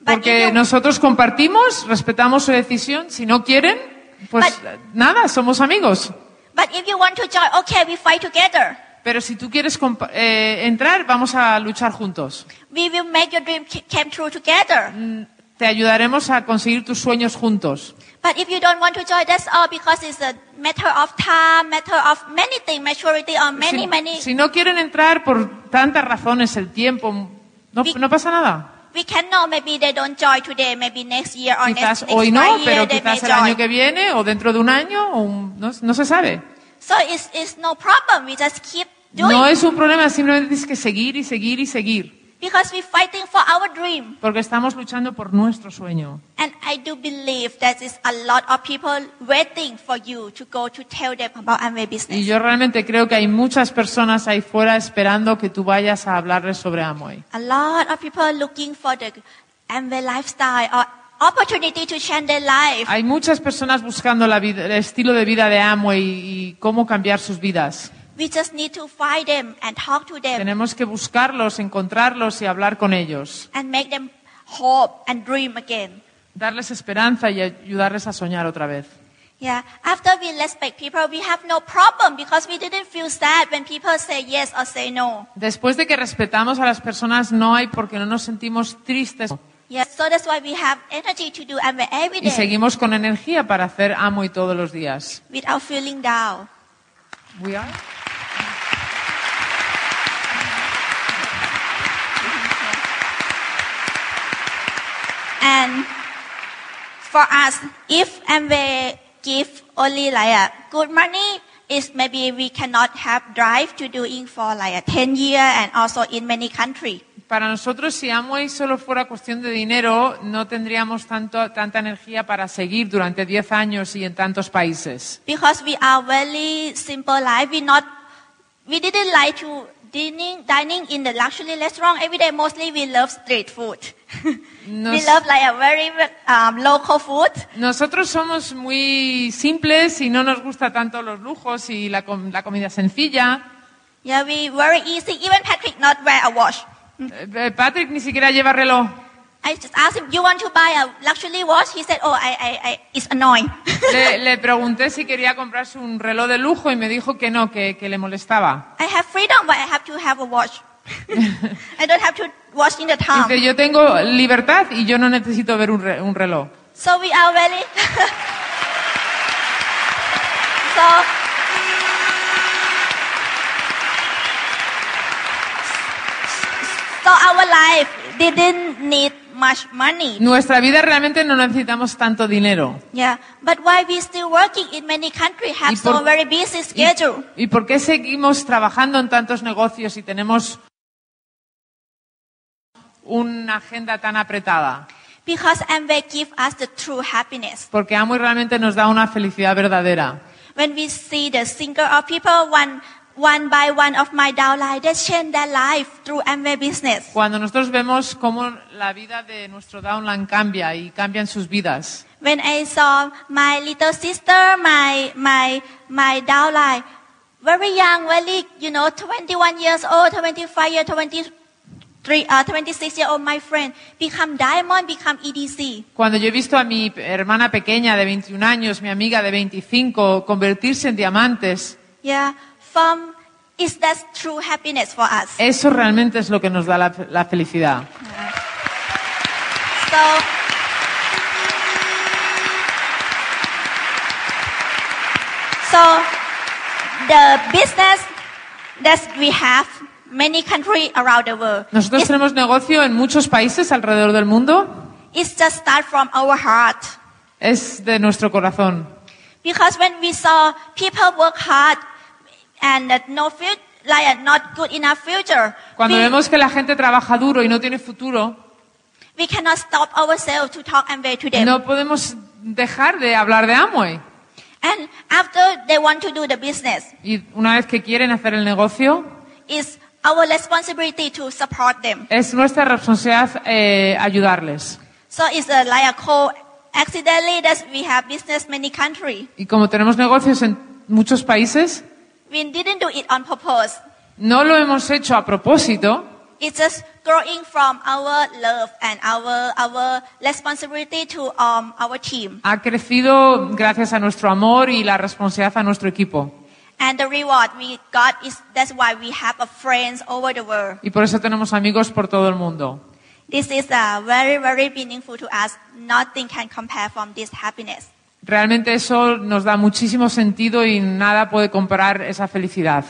But Porque you, nosotros compartimos, respetamos su decisión. Si no quieren, pues But- nada, somos amigos. but if you want to join, okay, we fight together. Pero si tú quieres eh, entrar, vamos a luchar juntos. We will make your dream come true together. te ayudaremos a conseguir tus sueños juntos. But if you don't want to join, that's all because it's a matter of time, matter of many things, maturity, or many, Si, many. si no quieren entrar por tantas razones, el tiempo, no, Vi- no pasa nada. We can know maybe they don't join today, maybe next year or Quizás next, next hoy no, pero year may quizás el año que viene o dentro de un año, o un- no, no se sabe. So it's, it's no problem. We just keep doing No es un problema, simplemente tienes que seguir y seguir y seguir, because we're fighting for our dream. porque estamos luchando por nuestro sueño. And I do believe that is a lot of people waiting for you to go to tell them about Amway Y business. yo realmente creo que hay muchas personas ahí fuera esperando que tú vayas a hablarles sobre Amway. A lot of people looking for the Amway lifestyle or opportunity to change their life. Hay muchas personas buscando la vida- el estilo de vida de Amway y cómo cambiar sus vidas. We just need to find them and talk to them Tenemos que buscarlos, encontrarlos y hablar con ellos. and make them hope and dream again. Darles esperanza y ayudarles a soñar otra vez. Yeah. After we respect people, we have no problem because we didn't feel sad when people say yes or say no. Después de que respetamos a las personas, no hay porque no nos sentimos tristes Yeah. So that's why we have energy to do Amway every y day seguimos con energía para hacer Amway todos los días. without feeling down. We are. And for us, if and Amway give only like a good money, is maybe we cannot have drive to doing for like a 10 year and also in many country. Para nosotros, si Amway solo fuera cuestión de dinero, no tendríamos tanto, tanta energía para seguir durante 10 años y en tantos países. Because we are very simple life. We not, we didn't like to dining, dining in the luxury restaurant every day. Mostly we love street food. we Nos- love like a very um, local food. Nosotros somos muy simples y no nos gusta tanto los lujos y la, la comida sencilla. Yeah, we very easy. Even Patrick not wear a watch. Eh, eh, Patrick ni siquiera lleva reloj. I just asked him, "You want to buy a luxury watch?" He said, "Oh, I, I, I it's annoying." Le, le pregunté si quería comprarse un reloj de lujo y me dijo que no, que, que le molestaba. I have freedom, but I have to have a watch. I don't have to watch in the town. Dice, yo tengo libertad y yo no necesito ver un, re- un reloj. So we are very. so. So our life didn't need much money. Nuestra vida realmente no necesitamos tanto dinero. Yeah, but why we still working in many countries have Y por- so very busy ¿Y, schedule? y por qué seguimos trabajando en tantos negocios y tenemos una agenda tan apretada? Because Amway give us the true happiness. Porque Amway realmente nos da una felicidad verdadera. When we see the single of people, one, one by one of my downline, they change their life through Amway business. Cuando nosotros vemos cómo la vida de nuestro downline cambia y cambian sus vidas. When I saw my little sister, my, my, my downline, very young, very, you know, 21 years old, 25 years, 23, uh, 26 year old, my friend, become diamond, become EDC. Cuando yo he visto a mi hermana pequeña de 21 años, mi amiga de 25, convertirse en diamantes, Yeah, from, is that true happiness for us? eso realmente es lo que nos da la, la felicidad. So, so the business that we have many countries around the world. Nosotros It's, tenemos negocio en muchos países alrededor del mundo. it's just start from our heart. Es de nuestro corazón. Because when we saw people work hard and that no future, like a not good enough future, Cuando we, vemos que la gente trabaja duro y no tiene futuro, we cannot stop ourselves to talk and way to them. no podemos dejar de hablar de Amway. And after they want to do the business, Y una vez que quieren hacer el negocio, it's our responsibility to support them. es nuestra responsabilidad eh, ayudarles. So it's a, like a accidentally that we have business many countries. Y como tenemos negocios en muchos países, We didn't do it on purpose. no lo hemos hecho a propósito, It's just growing from our love and our our responsibility to um, our team. ha crecido gracias a nuestro amor y la responsabilidad a nuestro equipo. And the reward we got is that's why we have a friends over the world. Y por eso tenemos amigos por todo el mundo. This is uh, very, very meaningful to us. Nothing can compare from this happiness. Realmente eso nos da muchísimo sentido y nada puede comparar esa felicidad.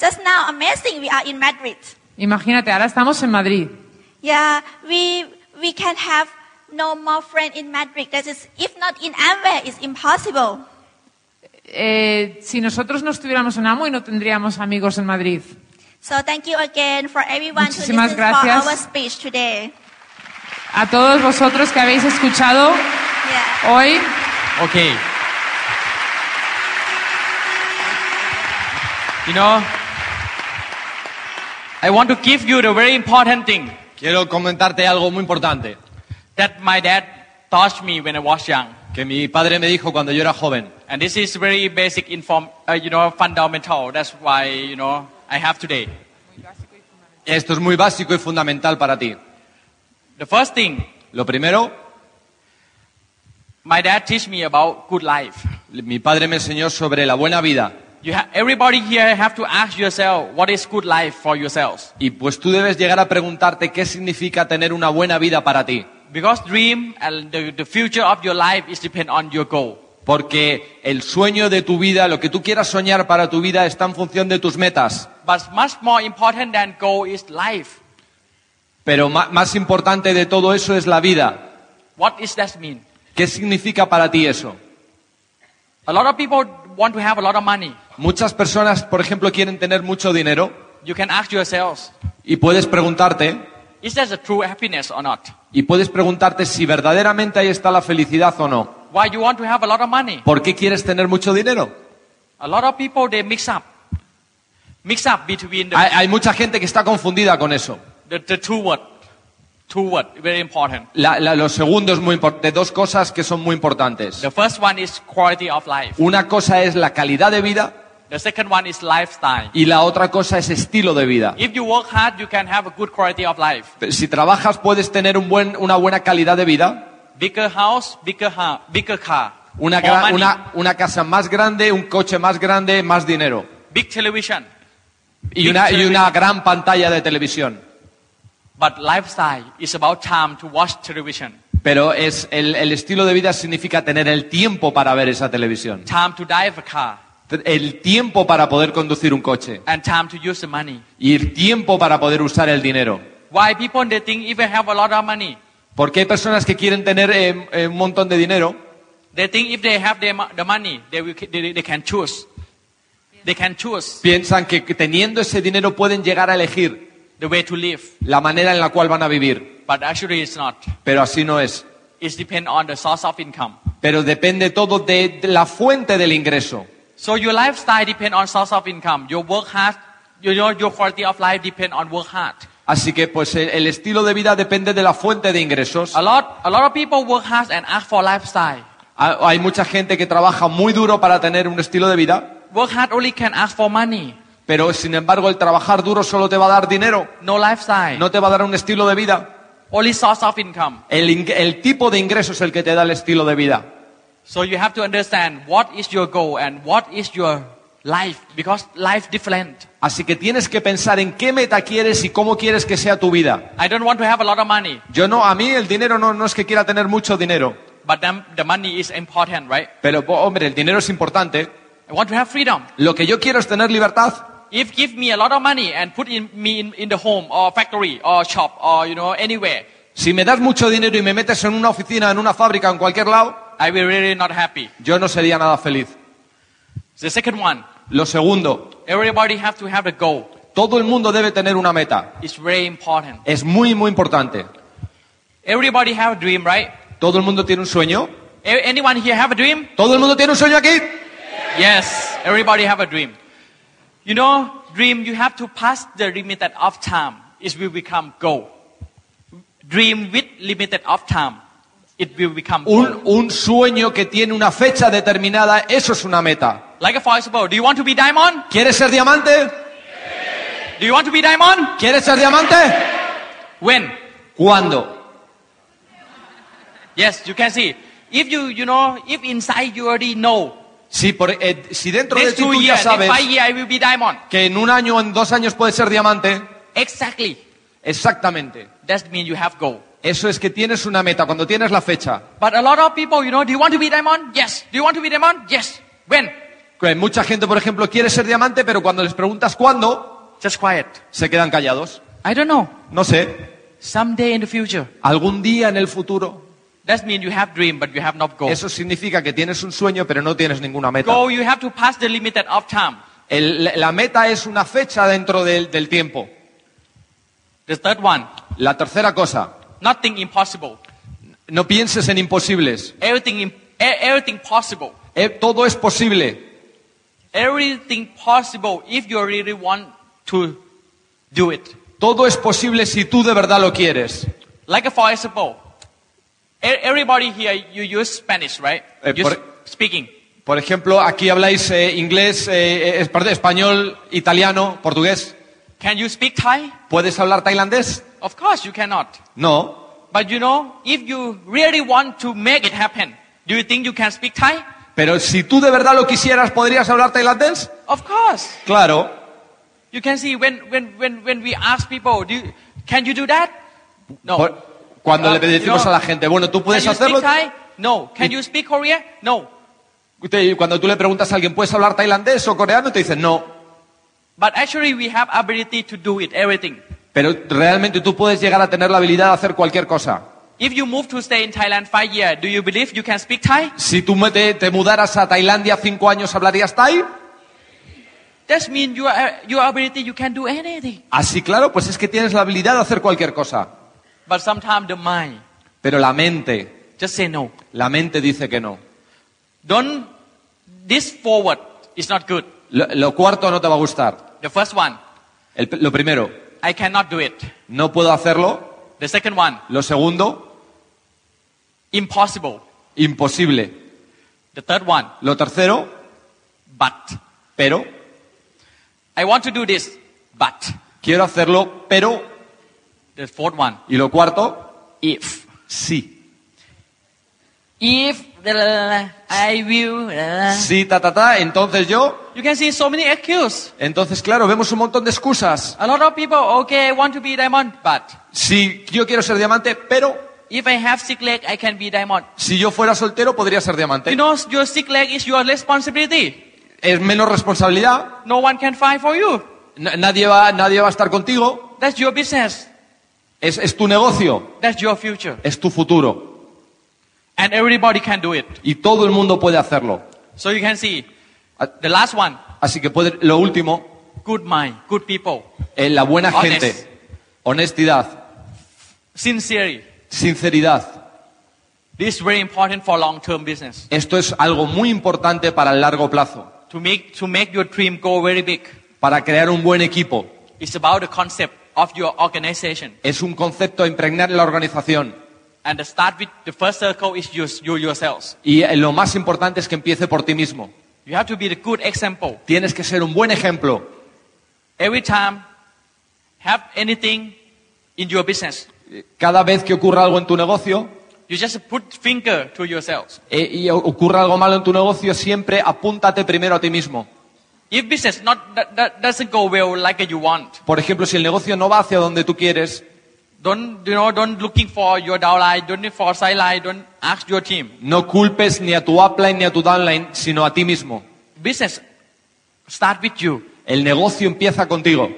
Just now, amazing, we are in Madrid. Imagínate, ahora estamos en Madrid. Yeah, we we can have no more friend in Madrid. That is, if not in Amway, it's impossible. Eh, si nosotros no estuviéramos en Amway no tendríamos amigos en Madrid. So thank you again for everyone Muchísimas listen gracias. for our speech today. A todos vosotros que habéis escuchado Yeah. hoy, Okay. You know, I want to give you the very important thing Quiero comentarte algo muy importante that my dad taught me when I was young. que mi padre me dijo cuando yo era joven. And this is very basic inform, uh, you know, fundamental. That's why, you know, I have today. Esto es muy básico y fundamental para ti. The first thing, Lo primero, my dad teach me about good life. mi padre me enseñó sobre la buena vida. You ha- everybody here have to ask yourself, what is good life for yourselves? Y pues tú debes llegar a preguntarte qué significa tener una buena vida para ti. Because dream and the, the future of your life is depend on your goal. Porque el sueño de tu vida, lo que tú quieras soñar para tu vida está en función de tus metas. But much more important than goal is life. Pero más importante de todo eso es la vida. What does that mean? ¿Qué significa para ti eso? A lot of people want to have a lot of money. Muchas personas, por ejemplo, quieren tener mucho dinero You can ask yourselves, y puedes preguntarte, is that the true happiness or not? y puedes preguntarte si verdaderamente ahí está la felicidad o no. Why you want to have a lot of money? ¿Por qué quieres tener mucho dinero? A lot of people they mix up, mix up between the, Hay, hay mucha gente que está confundida con eso. the, the two word, two word, very important. La- la- lo segundo es muy importante, dos cosas que son muy importantes. The first one is quality of life. Una cosa es la calidad de vida The second one is lifestyle. y la otra cosa es estilo de vida. If you work hard, you can have a good quality of life. Si trabajas puedes tener un buen, una buena calidad de vida, Bigger house, bigger ha- bigger car, una, more gra- money, una, una casa más grande, un coche más grande, más dinero big television. y una, y una gran pantalla de televisión. But lifestyle is about time to watch television, Pero es el, el estilo de vida significa tener el tiempo para ver esa televisión, time to drive a car, el tiempo para poder conducir un coche. And time to use the money. y el tiempo para poder usar el dinero. Why people they think if they have a lot of money, Porque hay personas que quieren tener eh, eh, un montón de dinero. They think if they have the, the money, they, will, they, they can choose. They can choose. Piensan que teniendo ese dinero pueden llegar a elegir the way to live, la manera en la cual van a vivir, but actually it's not. pero así no es. It's depend on the source of income. Pero depende todo de, de la fuente del ingreso. So your lifestyle depend on source of income. Your work hard, your, your, your quality of life depend on work hard. Así que pues el, estilo de vida depende de la fuente de ingresos. A lot, a lot of people work hard and ask for lifestyle. Ha- Hay mucha gente que trabaja muy duro para tener un estilo de vida, Work hard only can ask for money, pero sin embargo el trabajar duro solo te va a dar dinero, no lifestyle. no te va a dar un estilo de vida. Only source of income. El, el tipo de ingreso es el que te da el estilo de vida. So you have to understand what is your goal and what is your life because life different. Así que tienes que pensar en qué meta quieres y cómo quieres que sea tu vida. I don't want to have a lot of money, Yo no, a mí el dinero no, no es que quiera tener mucho dinero, but then the money is important, right? pero hombre, el dinero es importante. I want to have freedom. Lo que yo quiero es tener libertad. If give me a lot of money and put in, me in, in the home or factory or shop or you know anywhere, Si me das mucho dinero y me metes en una oficina, en una fábrica, en cualquier lado, I will really not happy. yo no sería nada feliz. The second one, Lo segundo, everybody have to have a goal. todo el mundo debe tener una meta. It's very important. Es muy, muy importante. Everybody have a dream, right? ¿Todo el mundo tiene un sueño? A- Anyone here have a dream? ¿Todo el mundo tiene un sueño aquí? Yes, everybody have a dream. You know, dream you have to pass the limited of time. It will become goal. Dream with limited of time. It will become goal. Un, un sueño que tiene una fecha determinada, eso es una meta. Like for example, do you want to be diamond? ¿Quieres ser diamante? Do you want to be diamond? ¿Quieres ser diamante? When? ¿Cuándo? Yes, you can see. If you, you know, if inside you already know, Si, por- eh, si dentro de next ti two tú ya years, next sabes five years I will be diamond. que en un año o en dos años puedes ser diamante, Exactly. Exactamente. That means you have goal. Eso es que tienes una meta, cuando tienes la fecha. But a lot of people, you know, do you want to be diamond? Yes. Do you want to be diamond? Yes. When? Que Mucha gente, por ejemplo, quiere ser diamante, pero cuando les preguntas cuándo, Just quiet. se quedan callados. I don't know. No sé, Someday in the future. algún día en el futuro. That means you have dream, but you have not goal. Eso significa que tienes un sueño, pero no tienes ninguna meta. Goal, you have to pass the limited of time. El- la meta es una fecha dentro del, del tiempo. The third one, La tercera cosa, nothing impossible. no pienses en imposibles. Everything, e- everything possible. Eh, todo es posible. Everything possible if you really want to do it. Todo es posible si tú de verdad lo quieres. Like for example, everybody here, you use Spanish, right? Eh, You por- s- speaking. Por ejemplo, aquí habláis eh, inglés, eh, eh, español, italiano, portugués. Can you speak Thai? ¿Puedes hablar tailandés? Of course you cannot. No. But you know, if you really want to make it happen, do you think you can speak Thai? Pero si tú de verdad lo quisieras, ¿podrías hablar tailandés? Of course. Claro. You can see when, when, when, when we ask people, do you, can you do that? No. Por- cuando Uh, le decimos a la gente, bueno, ¿tú puedes hacerlo? No. Can you speak Korean? No. Cuando tú le preguntas a alguien, ¿puedes hablar tailandés o coreano? Te dicen, no. But actually we have ability to do it, everything. Pero realmente tú puedes llegar a tener la habilidad de hacer cualquier cosa. If you move to stay in Thailand five years, do you believe you can speak Thai? Si tú te, te mudaras a Tailandia cinco años, ¿hablarías thai? That means your, your ability, you can do anything. Así, claro, pues es que tienes la habilidad de hacer cualquier cosa. But sometimes the mind Pero la mente, just say no. la mente dice que no. Don't, this forward is not good. Lo, lo cuarto no te va a gustar. The first one, El- lo primero, I cannot do it. no puedo hacerlo. The second one, Lo segundo, impossible. imposible. The third one, Lo tercero, but. pero, I want to do this, but. quiero hacerlo, pero, The fourth one, y lo cuarto, if. sí. If the, I will. Sí, ta, ta, ta, entonces yo. You can see so many excuses. Entonces, claro, vemos un montón de excusas. A lot of people, okay, I want to be diamond, but Si yo quiero ser diamante, pero if I have sick leg, I can be diamond. si yo fuera soltero, podría ser diamante. You know, your sick leg is your responsibility. Es menos responsabilidad. No one can fight for you. N- nadie, va, nadie va a estar contigo. That's your business. Es, es tu negocio. That's your future. Es tu futuro. And everybody can do it. Y todo el mundo puede hacerlo. So you can see, A- the last one, Así que puede, lo último, good mind, good people, eh, la buena Honest. gente, honestidad, sincerity. sinceridad. This is very important for long-term business. Esto es algo muy importante para el largo plazo. To make, to make your dream go very big, Para crear un buen equipo. it's about the concept of your organization. Es un concepto a impregnar en la organización. And the start with the first circle is you, you yourselves. Y eh, lo más importante es que empiece por ti mismo. You have to be the good example. Tienes que ser un buen ejemplo. Every time, have anything in your business, Cada vez que ocurra algo en tu negocio you just put finger to yourselves. eh, y ocurra algo malo en tu negocio, siempre apúntate primero a ti mismo. If business not that, that doesn't go well like you want, Por ejemplo, si el negocio no va hacia donde tú quieres, don't you know? Don't looking for your downline, don't look for sideline, don't ask your team. no culpes ni a tu upline ni a tu downline, sino a ti mismo. Business start with you. El negocio empieza contigo.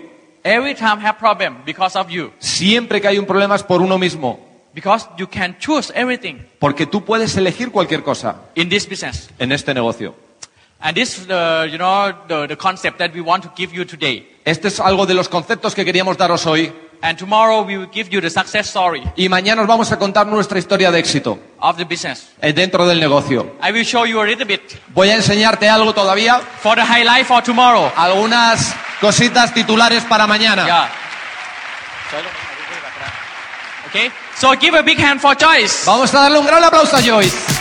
Every time have problem because of you, Siempre que hay un problema es por uno mismo, because you can choose everything porque tú puedes elegir cualquier cosa in this business. en este negocio. And this, is the you know, the, the concept that we want to give you today. Este es algo de los conceptos que queríamos daros hoy And tomorrow we will give you the success story y mañana os vamos a contar nuestra historia de éxito of the business. eh, dentro del negocio. I will show you a little bit Voy a enseñarte algo todavía, for the highlight for tomorrow. algunas cositas titulares para mañana. Yeah. Okay. So give a big hand for Joyce. Vamos a darle un gran aplauso a Joyce.